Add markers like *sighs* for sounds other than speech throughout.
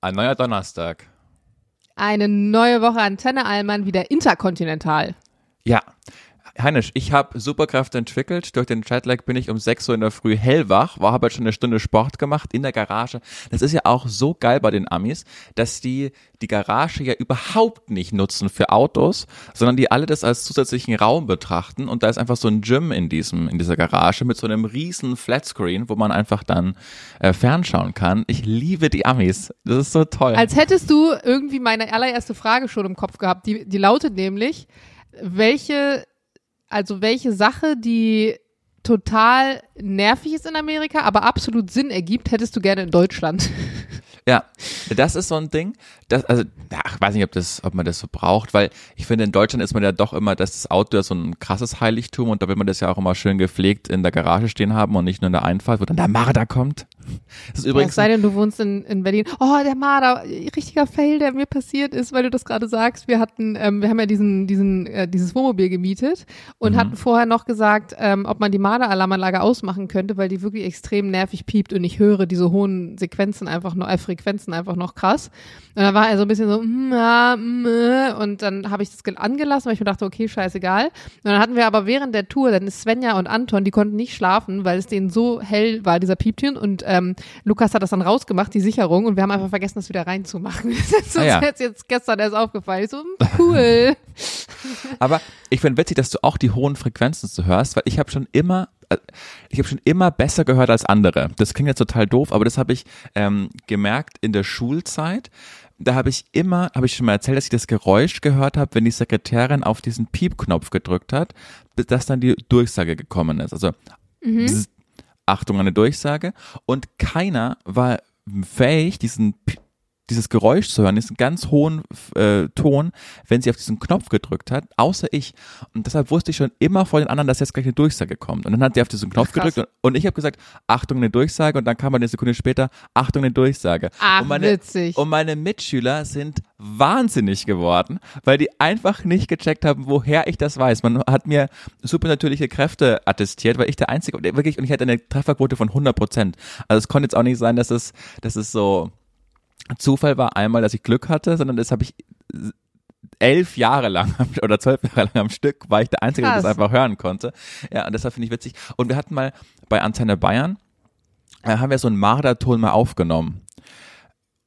Ein neuer Donnerstag. Eine neue Woche Antenne Allmann wieder interkontinental. Ja. Heinisch, ich habe Superkräfte entwickelt. Durch den Jetlag bin ich um 6 Uhr in der Früh hellwach, war aber schon eine Stunde Sport gemacht in der Garage. Das ist ja auch so geil bei den Amis, dass die die Garage ja überhaupt nicht nutzen für Autos, sondern die alle das als zusätzlichen Raum betrachten und da ist einfach so ein Gym in diesem in dieser Garage mit so einem riesen Flatscreen, wo man einfach dann äh, fernschauen kann. Ich liebe die Amis. Das ist so toll. Als hättest du irgendwie meine allererste Frage schon im Kopf gehabt. Die, die lautet nämlich, welche also welche Sache, die total nervig ist in Amerika, aber absolut Sinn ergibt, hättest du gerne in Deutschland. *laughs* Ja, das ist so ein Ding. Das, also, ich weiß nicht, ob, das, ob man das so braucht, weil ich finde, in Deutschland ist man ja doch immer, dass das Auto ja so ein krasses Heiligtum und da will man das ja auch immer schön gepflegt in der Garage stehen haben und nicht nur in der Einfahrt, wo dann der Marder kommt. *laughs* Das ist übrigens. Es sei denn, du wohnst in, in Berlin. Oh, der Marder, richtiger Fail, der mir passiert ist, weil du das gerade sagst. Wir hatten, ähm, wir haben ja diesen, diesen, äh, dieses Wohnmobil gemietet und mhm. hatten vorher noch gesagt, ähm, ob man die Marder-Alarmanlage ausmachen könnte, weil die wirklich extrem nervig piept und ich höre diese hohen Sequenzen einfach nur, äh, Frequenzen einfach noch krass. Und dann war er so ein bisschen so, mm, ja, mm, äh. und dann habe ich das angelassen, weil ich mir dachte, okay, scheißegal. Und dann hatten wir aber während der Tour, dann ist Svenja und Anton, die konnten nicht schlafen, weil es denen so hell war, dieser Pieptchen. Und ähm, Lukas hat das dann rausgemacht, die Sicherung, und wir haben einfach vergessen, das wieder reinzumachen. *laughs* das ist ah, ja. jetzt, jetzt gestern erst aufgefallen. Ich so, cool. *laughs* aber ich finde witzig, dass du auch die hohen Frequenzen so hörst, weil ich habe schon immer äh, ich habe schon immer besser gehört als andere. Das klingt jetzt total doof, aber das habe ich ähm, gemerkt in der Schulzeit. Da habe ich immer, habe ich schon mal erzählt, dass ich das Geräusch gehört habe, wenn die Sekretärin auf diesen Piepknopf gedrückt hat, bis dass dann die Durchsage gekommen ist. Also mhm. Achtung, eine Durchsage. Und keiner war fähig, diesen dieses Geräusch zu hören, diesen ganz hohen äh, Ton, wenn sie auf diesen Knopf gedrückt hat, außer ich. Und deshalb wusste ich schon immer vor den anderen, dass jetzt gleich eine Durchsage kommt. Und dann hat sie auf diesen Knopf Ach, gedrückt und, und ich habe gesagt, Achtung, eine Durchsage. Und dann kam eine Sekunde später, Achtung, eine Durchsage. Ach, und meine, witzig. Und meine Mitschüler sind wahnsinnig geworden, weil die einfach nicht gecheckt haben, woher ich das weiß. Man hat mir supernatürliche Kräfte attestiert, weil ich der Einzige, wirklich, und ich hatte eine Trefferquote von 100 Prozent. Also es konnte jetzt auch nicht sein, dass es, dass es so Zufall war einmal, dass ich Glück hatte, sondern das habe ich elf Jahre lang oder zwölf Jahre lang am Stück war ich der Einzige, Krass. der das einfach hören konnte. Ja, und deshalb finde ich witzig. Und wir hatten mal bei Antenne Bayern, äh, haben wir so einen Marderton mal aufgenommen.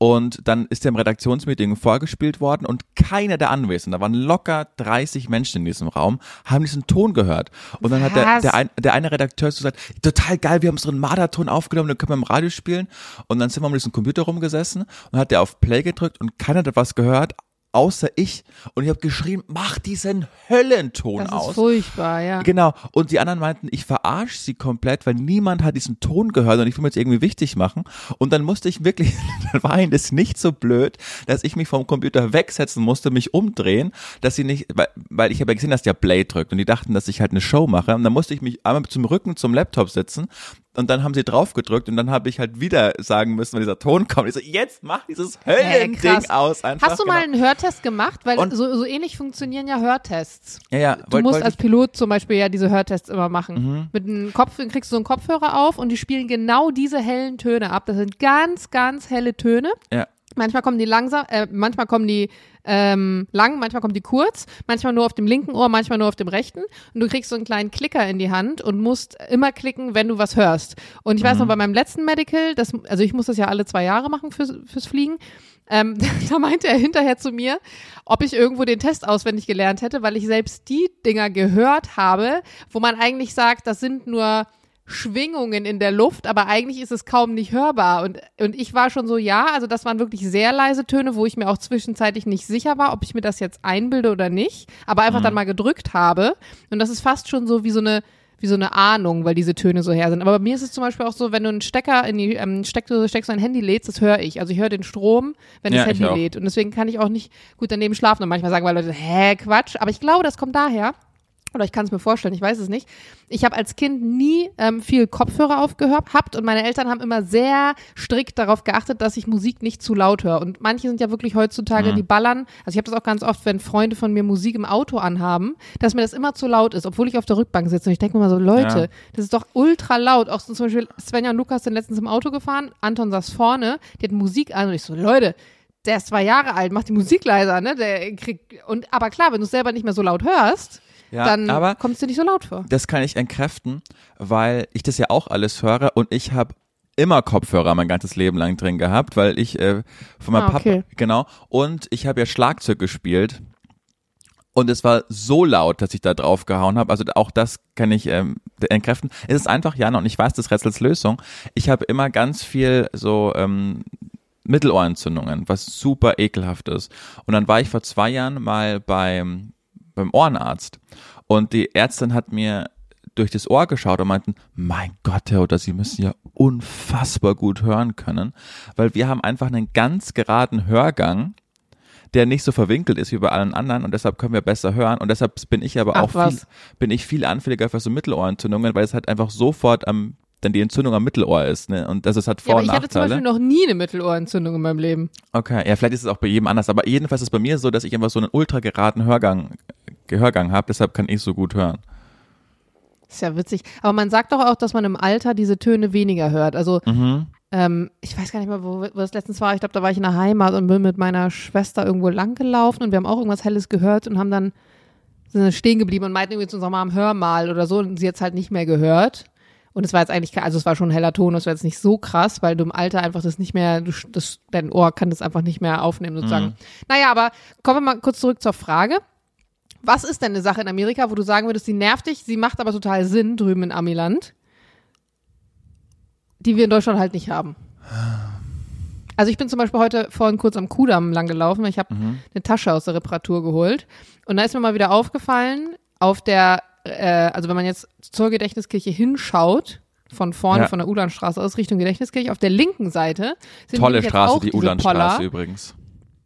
Und dann ist der im Redaktionsmeeting vorgespielt worden und keiner der Anwesenden, da waren locker 30 Menschen in diesem Raum, haben diesen Ton gehört. Und dann Was? hat der, der, ein, der eine Redakteur so gesagt, total geil, wir haben so einen Marderton aufgenommen, den können wir im Radio spielen. Und dann sind wir mit diesem Computer rumgesessen und hat der auf Play gedrückt und keiner hat was gehört, außer ich. Und ich habe geschrien, mach diesen Höllenton das ist aus. furchtbar, ja. Genau. Und die anderen meinten, ich verarsche sie komplett, weil niemand hat diesen Ton gehört und ich will mir jetzt irgendwie wichtig machen. Und dann musste ich wirklich, *laughs* dann war ihnen das nicht so blöd, dass ich mich vom Computer wegsetzen musste, mich umdrehen, dass sie nicht, weil, weil ich habe ja gesehen, dass der Play drückt und die dachten, dass ich halt eine Show mache. Und dann musste ich mich einmal zum Rücken zum Laptop sitzen und dann haben sie drauf gedrückt und dann habe ich halt wieder sagen müssen, wenn dieser Ton kommt. Ich so, jetzt mach dieses Höllending hey, aus einfach. Hast du genau. mal einen Hörtest gemacht? Weil und so, so ähnlich funktionieren ja Hörtests. Ja, ja. Du wollt, musst wollt als Pilot zum Beispiel ja diese Hörtests immer machen. Mhm. Mit einem Kopf kriegst du so einen Kopfhörer auf und die spielen genau diese hellen Töne ab. Das sind ganz, ganz helle Töne. Ja. Manchmal kommen die langsam, äh, manchmal kommen die ähm, lang, manchmal kommt die kurz, manchmal nur auf dem linken Ohr, manchmal nur auf dem rechten. Und du kriegst so einen kleinen Klicker in die Hand und musst immer klicken, wenn du was hörst. Und ich mhm. weiß noch, mhm. bei meinem letzten Medical, das, also ich muss das ja alle zwei Jahre machen fürs, fürs Fliegen, ähm, *laughs* da meinte er hinterher zu mir, ob ich irgendwo den Test auswendig gelernt hätte, weil ich selbst die Dinger gehört habe, wo man eigentlich sagt, das sind nur Schwingungen in der Luft, aber eigentlich ist es kaum nicht hörbar. Und, und ich war schon so, ja, also das waren wirklich sehr leise Töne, wo ich mir auch zwischenzeitlich nicht sicher war, ob ich mir das jetzt einbilde oder nicht, aber einfach mhm. dann mal gedrückt habe. Und das ist fast schon so wie so eine, wie so eine Ahnung, weil diese Töne so her sind. Aber bei mir ist es zum Beispiel auch so, wenn du einen Stecker in die ähm, Steckdose steckst und ein Handy lädst, das höre ich. Also ich höre den Strom, wenn ja, das Handy lädt. Und deswegen kann ich auch nicht gut daneben schlafen. Und manchmal sagen weil Leute, hä, Quatsch. Aber ich glaube, das kommt daher, oder ich kann es mir vorstellen, ich weiß es nicht. Ich habe als Kind nie ähm, viel Kopfhörer aufgehabt und meine Eltern haben immer sehr strikt darauf geachtet, dass ich Musik nicht zu laut höre. Und manche sind ja wirklich heutzutage, Mhm. die ballern. Also ich habe das auch ganz oft, wenn Freunde von mir Musik im Auto anhaben, dass mir das immer zu laut ist, obwohl ich auf der Rückbank sitze. Und ich denke mir mal so, Leute, Ja. das ist doch ultra laut. Auch so zum Beispiel Svenja und Lukas sind letztens im Auto gefahren, Anton saß vorne, die hatten Musik an und ich so, Leute, der ist zwei Jahre alt, macht die Musik leiser, ne? Der kriegt, und, aber klar, wenn du es selber nicht mehr so laut hörst, Ja, dann es dir nicht so laut vor. das kann ich entkräften, weil ich das ja auch alles höre und ich habe immer Kopfhörer mein ganzes Leben lang drin gehabt, weil ich äh, von meinem Ah, okay. Papa, genau, und ich habe ja Schlagzeug gespielt und es war so laut, dass ich da drauf gehauen habe, also auch das kann ich ähm, entkräften. Es ist einfach, Jana, und ich weiß des Rätsels Lösung, ich habe immer ganz viel so ähm, Mittelohrentzündungen, was super ekelhaft ist. Und dann war ich vor zwei Jahren mal beim, beim Ohrenarzt und die Ärztin hat mir durch das Ohr geschaut und meinten, mein Gott, Herr Oder, Sie müssen ja unfassbar gut hören können, weil wir haben einfach einen ganz geraden Hörgang, der nicht so verwinkelt ist wie bei allen anderen und deshalb können wir besser hören und deshalb bin ich aber Ach, auch viel, was. bin ich viel anfälliger für so Mittelohrentzündungen, weil es halt einfach sofort am dann die Entzündung am Mittelohr ist, ne? Und das ist hat Ja, Vor- aber und ich hatte zum. Beispiel noch nie eine Mittelohrentzündung in meinem Leben. Okay, ja, vielleicht ist es auch bei jedem anders, aber jedenfalls ist es bei mir so, dass ich einfach so einen ultra geraden Hörgang, Gehörgang habe, deshalb kann ich so gut hören. Ist ja witzig. Aber man sagt doch auch, dass man im Alter diese Töne weniger hört. Also, Mhm. ähm, ich weiß gar nicht mehr, wo, wo das letztens war. Ich glaube, da war ich in der Heimat und bin mit meiner Schwester irgendwo lang gelaufen und wir haben auch irgendwas Helles gehört und haben dann sind stehen geblieben und meinten irgendwie zu unserer Mom, hör mal oder so und sie hat es halt nicht mehr gehört. Und es war jetzt eigentlich, also es war schon ein heller Ton, das war jetzt nicht so krass, weil du im Alter einfach das nicht mehr, du, das, dein Ohr kann das einfach nicht mehr aufnehmen sozusagen. Mhm. Naja, aber kommen wir mal kurz zurück zur Frage. Was ist denn eine Sache in Amerika, wo du sagen würdest, sie nervt dich, sie macht aber total Sinn drüben in Amiland, die wir in Deutschland halt nicht haben? Also ich bin zum Beispiel heute vorhin kurz am Kudamm lang gelaufen, weil ich habe Mhm. eine Tasche aus der Reparatur geholt und da ist mir mal wieder aufgefallen, auf der, äh, also wenn man jetzt zur Gedächtniskirche hinschaut, von vorne Ja. von der Ulandstraße aus Richtung Gedächtniskirche, auf der linken Seite sind Tolle Straße, auch die Poller. übrigens.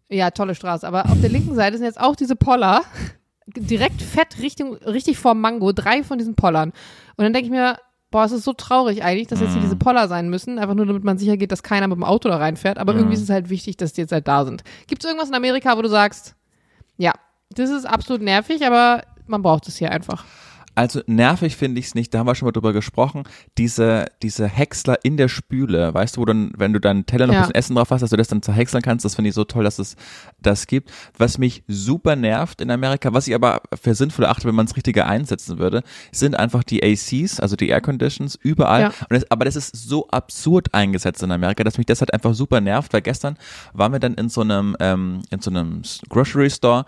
Ja, tolle Straße. Aber auf der linken Seite sind jetzt auch diese Poller. *laughs* Direkt fett Richtung, richtig vor Mango. Drei von diesen Pollern. Und dann denke ich mir, boah, es ist so traurig eigentlich, dass jetzt hier Mhm. diese Poller sein müssen. Einfach nur, damit man sicher geht, dass keiner mit dem Auto da reinfährt. Aber Mhm. irgendwie ist es halt wichtig, dass die jetzt halt da sind. Gibt es irgendwas in Amerika, wo du sagst, ja, das ist absolut nervig, aber man braucht es hier einfach. Also nervig finde ich es nicht, da haben wir schon mal drüber gesprochen, diese, diese Häcksler in der Spüle, weißt du, wo dann, wenn du deinen Teller noch Ja. ein bisschen Essen drauf hast, dass du das dann zerhäckseln kannst, das finde ich so toll, dass es das gibt. Was mich super nervt in Amerika, was ich aber für sinnvoll achte, wenn man es richtiger einsetzen würde, sind einfach die ACs, also die Air Conditions, überall. Ja. Das, aber das ist so absurd eingesetzt in Amerika, dass mich das halt einfach super nervt, weil gestern waren wir dann in so einem, ähm, in so einem Grocery Store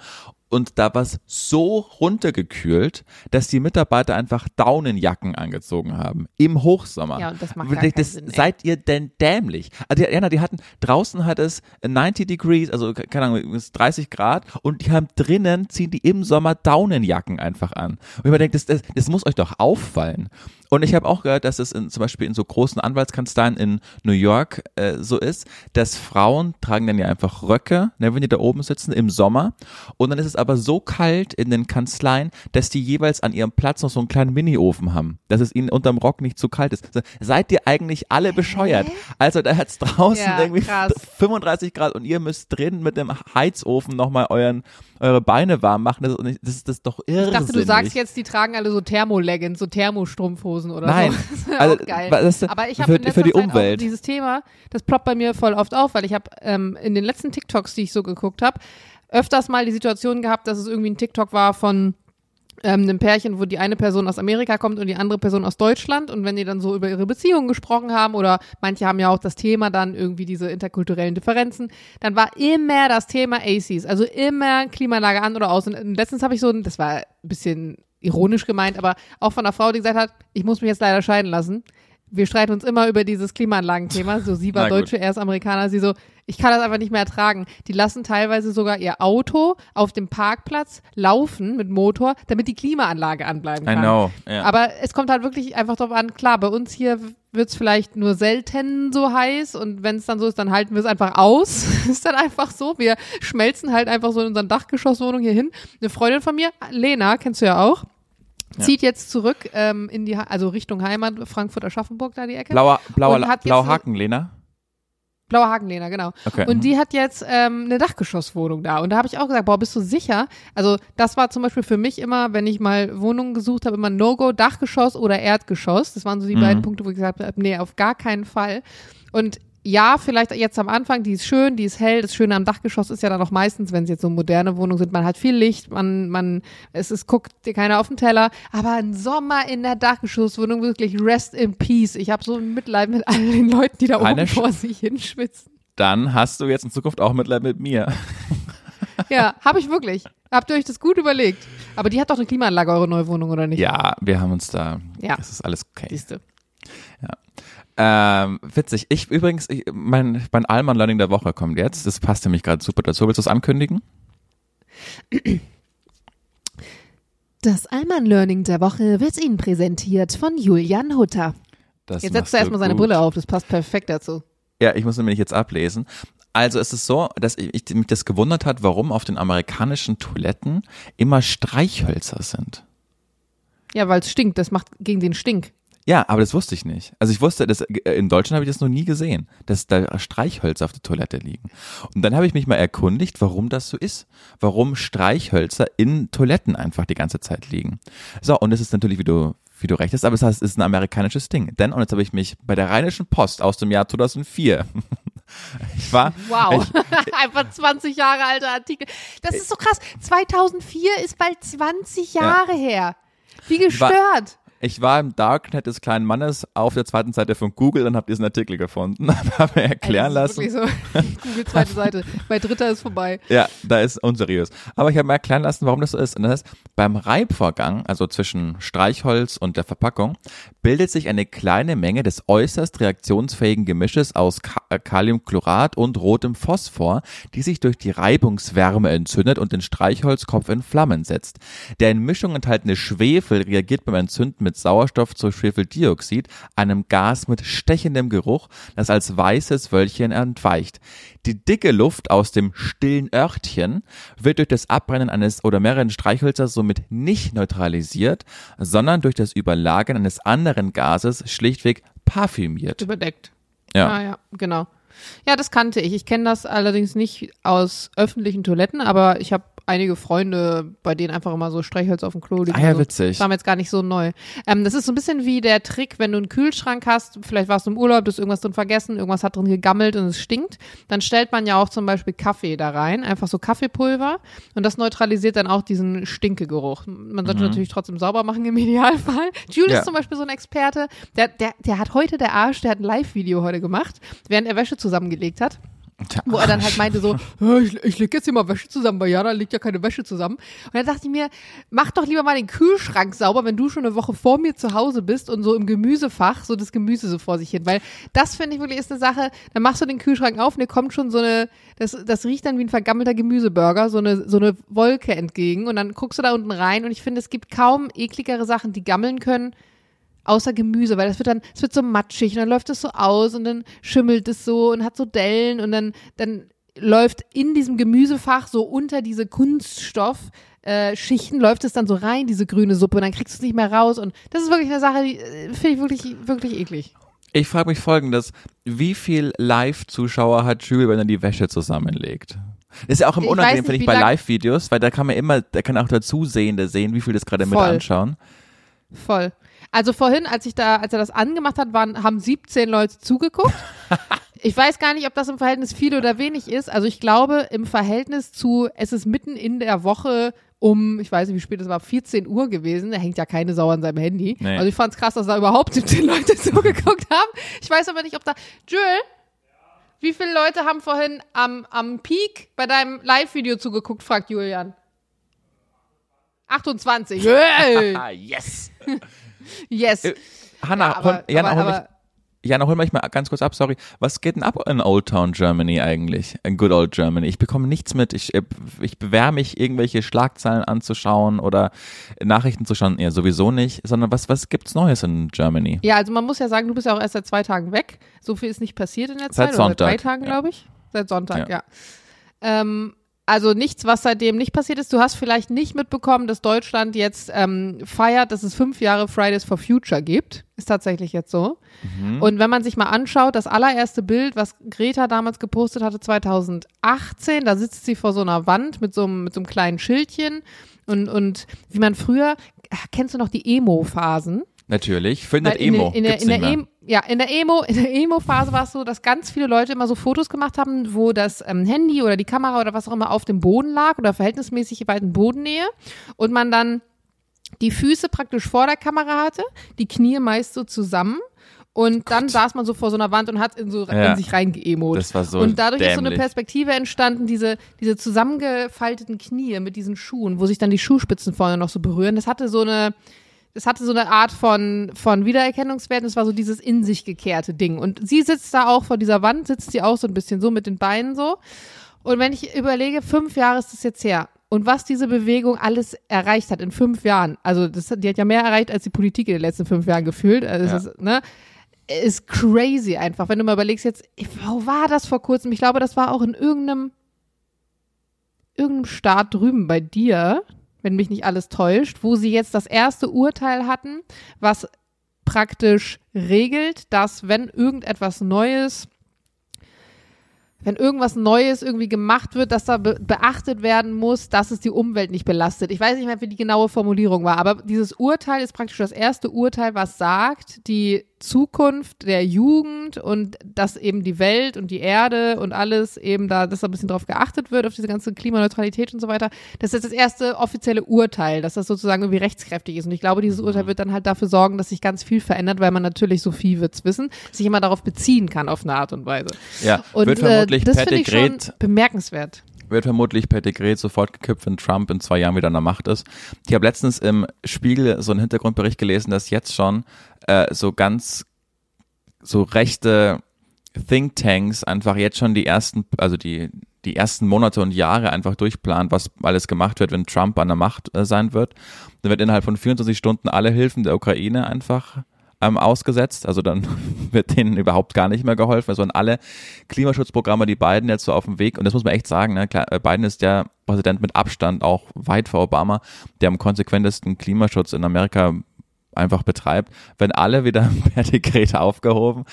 und da war es so runtergekühlt, dass die Mitarbeiter einfach Daunenjacken angezogen haben. Im Hochsommer. Ja, und das macht keinen das, Sinn. Seid ihr denn dämlich? Also die, Jana, die hatten, draußen hat es 90 Degrees, also keine Ahnung, es ist 30 Grad und die haben drinnen, ziehen die im Sommer Daunenjacken einfach an. Und ich mir denke, das, das, das muss euch doch auffallen. Und ich habe auch gehört, dass es in, zum Beispiel in so großen Anwaltskanzleien in New York äh, so ist, dass Frauen tragen dann ja einfach Röcke, ne, wenn die da oben sitzen im Sommer. Und dann ist es aber so kalt in den Kanzleien, dass die jeweils an ihrem Platz noch so einen kleinen Mini-Ofen haben, dass es ihnen unterm Rock nicht zu kalt ist. Seid ihr eigentlich alle bescheuert? Also da hat's draußen Ja, irgendwie krass. 35 Grad und ihr müsst drin mit dem Heizofen nochmal euren eure Beine warm machen. Das ist, nicht- das ist das doch irrsinnig. Ich dachte, du sagst jetzt, die tragen alle so Thermoleggings, so Thermostrumpfhosen oder Nein. so. *laughs* Das ist Also, geil. ist- Aber ich für- habe für letzter die Zeit Umwelt. Dieses Thema, das ploppt bei mir voll oft auf, weil ich habe ähm, in den letzten TikToks, die ich so geguckt habe, öfters mal die Situation gehabt, dass es irgendwie ein TikTok war von ähm, einem Pärchen, wo die eine Person aus Amerika kommt und die andere Person aus Deutschland und wenn die dann so über ihre Beziehungen gesprochen haben oder manche haben ja auch das Thema dann irgendwie diese interkulturellen Differenzen, dann war immer das Thema ACs, also immer Klimaanlage an oder aus. Und letztens habe ich so, das war ein bisschen ironisch gemeint, aber auch von einer Frau, die gesagt hat, ich muss mich jetzt leider scheiden lassen. Wir streiten uns immer über dieses Klimaanlagenthema. So, sie war. Deutsche, er ist Amerikaner. Sie so, ich kann das einfach nicht mehr ertragen. Die lassen teilweise sogar ihr Auto auf dem Parkplatz laufen mit Motor, damit die Klimaanlage anbleiben I kann. know. Ja. Aber es kommt halt wirklich einfach drauf an, klar, bei uns hier wird's vielleicht nur selten so heiß und wenn es dann so ist, dann halten wir es einfach aus. *laughs* ist dann einfach so. Wir schmelzen halt einfach so in unseren Dachgeschosswohnung hier hin. Eine Freundin von mir, Lena, kennst du ja auch, zieht jetzt zurück ähm, in die, Ha- also Richtung Heimat, Frankfurt Aschaffenburg, da die Ecke. Blauer, blauer, blauer eine- Haken, Lena. Blauer Hakenlehner, genau. Okay. Und die hat jetzt ähm, eine Dachgeschosswohnung da. Und da habe ich auch gesagt, boah, bist du sicher? Also das war zum Beispiel für mich immer, wenn ich mal Wohnungen gesucht habe, immer No-Go, Dachgeschoss oder Erdgeschoss. Das waren so die Mhm. beiden Punkte, wo ich gesagt habe, nee, auf gar keinen Fall. Und ja, vielleicht jetzt am Anfang, die ist schön, die ist hell. Das Schöne am Dachgeschoss ist ja dann auch meistens, wenn es jetzt so moderne Wohnungen sind, man hat viel Licht, man, man, es ist, guckt dir keiner auf den Teller. Aber ein Sommer in der Dachgeschosswohnung, wirklich rest in peace. Ich habe so ein Mitleid mit all den Leuten, die da Eine oben vor sich hinschwitzen. Dann hast du jetzt in Zukunft auch Mitleid mit mir. *laughs* Ja, habe ich wirklich. Habt ihr euch das gut überlegt? Aber die hat doch eine Klimaanlage, eure neue Wohnung, oder nicht? Ja, wir haben uns da. Ja. Es ist alles okay. Siehste. Ähm, witzig. Ich übrigens, ich, mein, mein Alman Learning der Woche kommt jetzt. Das passt nämlich gerade super dazu. Willst du es ankündigen? Das Alman Learning der Woche wird Ihnen präsentiert von Julian Hutter. Das Jetzt setzt er erstmal seine. Brille auf, das passt perfekt dazu. Ja, ich muss nämlich jetzt ablesen. Also es ist so, dass ich, ich, mich das gewundert hat, warum auf den amerikanischen Toiletten immer Streichhölzer sind. Ja, weil es stinkt, das macht gegen den Stink. Ja, aber das wusste ich nicht. Also ich wusste, dass äh, in Deutschland habe ich das noch nie gesehen, dass da Streichhölzer auf der Toilette liegen. Und dann habe ich mich mal erkundigt, warum das so ist. Warum Streichhölzer in Toiletten einfach die ganze Zeit liegen. So, und es ist natürlich, wie du, wie du recht hast, aber es heißt, es ist ein amerikanisches Ding. Denn, und jetzt habe ich mich bei der Rheinischen Post aus dem Jahr 2004 *laughs* Ich war, Wow. Ich, *laughs* Einfach 20 Jahre alter Artikel. Das ist so krass. 2004 ist bald 20 Jahre her. Wie gestört. Ich war im Darknet des kleinen Mannes auf der zweiten Seite von Google und habe diesen Artikel gefunden, *laughs* habe mir erklären das lassen. so. *laughs* Google zweite Seite. Bei dritter ist vorbei. Ja, da ist unseriös. Aber ich habe mir erklären lassen, warum das so ist. Und das heißt, beim Reibvorgang, also zwischen Streichholz und der Verpackung, bildet sich eine kleine Menge des äußerst reaktionsfähigen Gemisches aus äh, Kaliumchlorat und rotem Phosphor, die sich durch die Reibungswärme entzündet und den Streichholzkopf in Flammen setzt. Der in Mischung enthaltene Schwefel reagiert beim Entzünden mit Sauerstoff zu Schwefeldioxid, einem Gas mit stechendem Geruch, das als weißes Wölkchen entweicht. Die dicke Luft aus dem stillen Örtchen wird durch das Abbrennen eines oder mehreren Streichhölzers somit nicht neutralisiert, sondern durch das Überlagern eines anderen Gases schlichtweg parfümiert. Überdeckt. Ja. Ah, ja, genau. Ja, das kannte ich. Ich kenne das allerdings nicht aus öffentlichen Toiletten, aber ich habe einige Freunde, bei denen einfach immer so Streichholz auf dem Klo liegt. Ah ja, Also, witzig. Das war mir jetzt gar nicht so neu. Ähm, das ist so ein bisschen wie der Trick, wenn du einen Kühlschrank hast, vielleicht warst du im Urlaub, du hast irgendwas drin vergessen, irgendwas hat drin gegammelt und es stinkt, dann stellt man ja auch zum Beispiel Kaffee da rein, einfach so Kaffeepulver und das neutralisiert dann auch diesen Stinkegeruch. Man sollte natürlich trotzdem sauber machen im *laughs* Idealfall. Jules Ja. ist zum Beispiel so ein Experte, der, der, der hat heute, der Arsch, der hat ein Live-Video heute gemacht, während er Wäsche zusammengelegt hat wo er dann halt meinte so, *laughs* "Ja, ich, ich leg jetzt hier mal Wäsche zusammen, weil Jana legt ja keine Wäsche zusammen. Und dann dachte ich mir, mach doch lieber mal den Kühlschrank sauber, wenn du schon eine Woche vor mir zu Hause bist und so im Gemüsefach so das Gemüse so vor sich hin. Weil das finde ich wirklich ist eine Sache, dann machst du den Kühlschrank auf und dir kommt schon so eine, das, das riecht dann wie ein vergammelter Gemüseburger, so eine, so eine Wolke entgegen und dann guckst du da unten rein und ich finde, es gibt kaum ekligere Sachen, die gammeln können, außer Gemüse, weil das wird dann, es wird so matschig und dann läuft es so aus und dann schimmelt es so und hat so Dellen und dann, dann läuft in diesem Gemüsefach so unter diese Kunststoff äh, Schichten läuft es dann so rein, diese grüne Suppe, und dann kriegst du es nicht mehr raus. Und das ist wirklich eine Sache, die äh, finde ich wirklich, wirklich eklig. Ich frage mich folgendes, wie viel Live-Zuschauer hat Jules, wenn er die Wäsche zusammenlegt? Das ist ja auch im Ich unangenehm, finde ich, bei Live-Videos, weil da kann man immer, da kann auch der Zusehende sehen, wie viel das gerade mit Voll. anschauen. Voll. Also vorhin, als ich da, als er das angemacht hat, waren, haben 17 Leute zugeguckt. *laughs* Ich weiß gar nicht, ob das im Verhältnis viel oder wenig ist. Also ich glaube, im Verhältnis zu, es ist mitten in der Woche um, ich weiß nicht, wie spät es war, 14 Uhr gewesen. Da hängt ja keine Sau an seinem Handy. Nee. Also ich fand es krass, dass da überhaupt 17 Leute *laughs* zugeguckt haben. Ich weiß aber nicht, ob da. Jules, wie viele Leute haben vorhin am, am Peak bei deinem Live-Video zugeguckt, fragt Julian. 28. Hey. Ah, yes! *laughs* Yes. Äh, Hanna, Ja, aber- hol, Jana, aber- hol, mich, Jana, hol mich mal ganz kurz ab, sorry. Was geht denn ab in Old Town Germany eigentlich? In Good Old Germany. Ich bekomme nichts mit. Ich, äh, ich bewähre mich, irgendwelche Schlagzeilen anzuschauen oder Nachrichten zu schauen. Ja, sowieso nicht. Sondern was, was gibt's Neues in Germany? Ja, also man muss ja sagen, du bist ja auch erst seit zwei Tagen weg. So viel ist nicht passiert in der Seit Zeit. Oder seit drei Sonntag, Tagen, ja. glaube ich. Seit Sonntag, Ja. ja. Ähm, also nichts, was seitdem nicht passiert ist. Du hast vielleicht nicht mitbekommen, dass Deutschland jetzt ähm, feiert, dass es fünf Jahre Fridays for Future gibt. Ist tatsächlich jetzt so. Mhm. Und wenn man sich mal anschaut, das allererste Bild, was Greta damals gepostet hatte, 2018, da sitzt sie vor so einer Wand mit so einem, mit so einem kleinen Schildchen. Und, und wie man früher, kennst du noch die Emo-Phasen? Natürlich, findet Emo. In, der, in, der, in der Emo, ja, in der Emo, in der Emo-Phase war es so, dass ganz viele Leute immer so Fotos gemacht haben, wo das ähm, Handy oder die Kamera oder was auch immer auf dem Boden lag oder verhältnismäßig weit in Bodennähe und man dann die Füße praktisch vor der Kamera hatte, die Knie meist so zusammen und dann saß man so vor so einer Wand und hat in, so, ja. in sich reingeemot. Das war so Und dadurch dämlich. ist so eine Perspektive entstanden, diese, diese zusammengefalteten Knie mit diesen Schuhen, wo sich dann die Schuhspitzen vorne noch so berühren. Das hatte so eine, es hatte so eine Art von, von Wiedererkennungswert. Es war so dieses in sich gekehrte Ding. Und sie sitzt da auch vor dieser Wand, sitzt sie auch so ein bisschen so mit den Beinen so. Und wenn ich überlege, fünf Jahre ist das jetzt her. Und was diese Bewegung alles erreicht hat in fünf Jahren, also das, die hat ja mehr erreicht als die Politik in den letzten fünf Jahren gefühlt. Also ja. ist, ne, ist crazy einfach. Wenn du mal überlegst jetzt, wo war das vor kurzem? Ich glaube, das war auch in irgendeinem, irgendeinem Staat drüben bei dir wenn mich nicht alles täuscht, wo sie jetzt das erste Urteil hatten, was praktisch regelt, dass wenn irgendetwas Neues wenn irgendwas Neues irgendwie gemacht wird, dass da be beachtet werden muss, dass es die Umwelt nicht belastet. Ich weiß nicht mehr, wie die genaue Formulierung war, aber dieses Urteil ist praktisch das erste Urteil, was sagt, die Zukunft der Jugend und dass eben die Welt und die Erde und alles eben da, dass da ein bisschen drauf geachtet wird, auf diese ganze Klimaneutralität und so weiter. Das ist das erste offizielle Urteil, dass das sozusagen irgendwie rechtskräftig ist. Und ich glaube, dieses Urteil wird dann halt dafür sorgen, dass sich ganz viel verändert, weil man natürlich, so viel wird's wissen, sich immer darauf beziehen kann auf eine Art und Weise. Ja, und, wird vermutlich äh, das per Dekret bemerkenswert wird vermutlich per Dekret sofort gekippt, wenn Trump in zwei Jahren wieder an der Macht ist. Ich habe letztens im Spiegel so einen Hintergrundbericht gelesen, dass jetzt schon äh, so ganz so rechte Thinktanks einfach jetzt schon die ersten, also die, die ersten Monate und Jahre einfach durchplanen, was alles gemacht wird, wenn Trump an der Macht äh, sein wird. Dann wird innerhalb von 24 Stunden alle Hilfen der Ukraine einfach ähm, ausgesetzt. Also dann *laughs* wird denen überhaupt gar nicht mehr geholfen. Also an alle Klimaschutzprogramme, die Biden jetzt so auf dem Weg, und das muss man echt sagen, ne, klar, äh, Biden ist der Präsident mit Abstand, auch weit vor Obama, der am konsequentesten Klimaschutz in Amerika einfach betreibt, wenn alle wieder *laughs* per Dekret aufgehoben.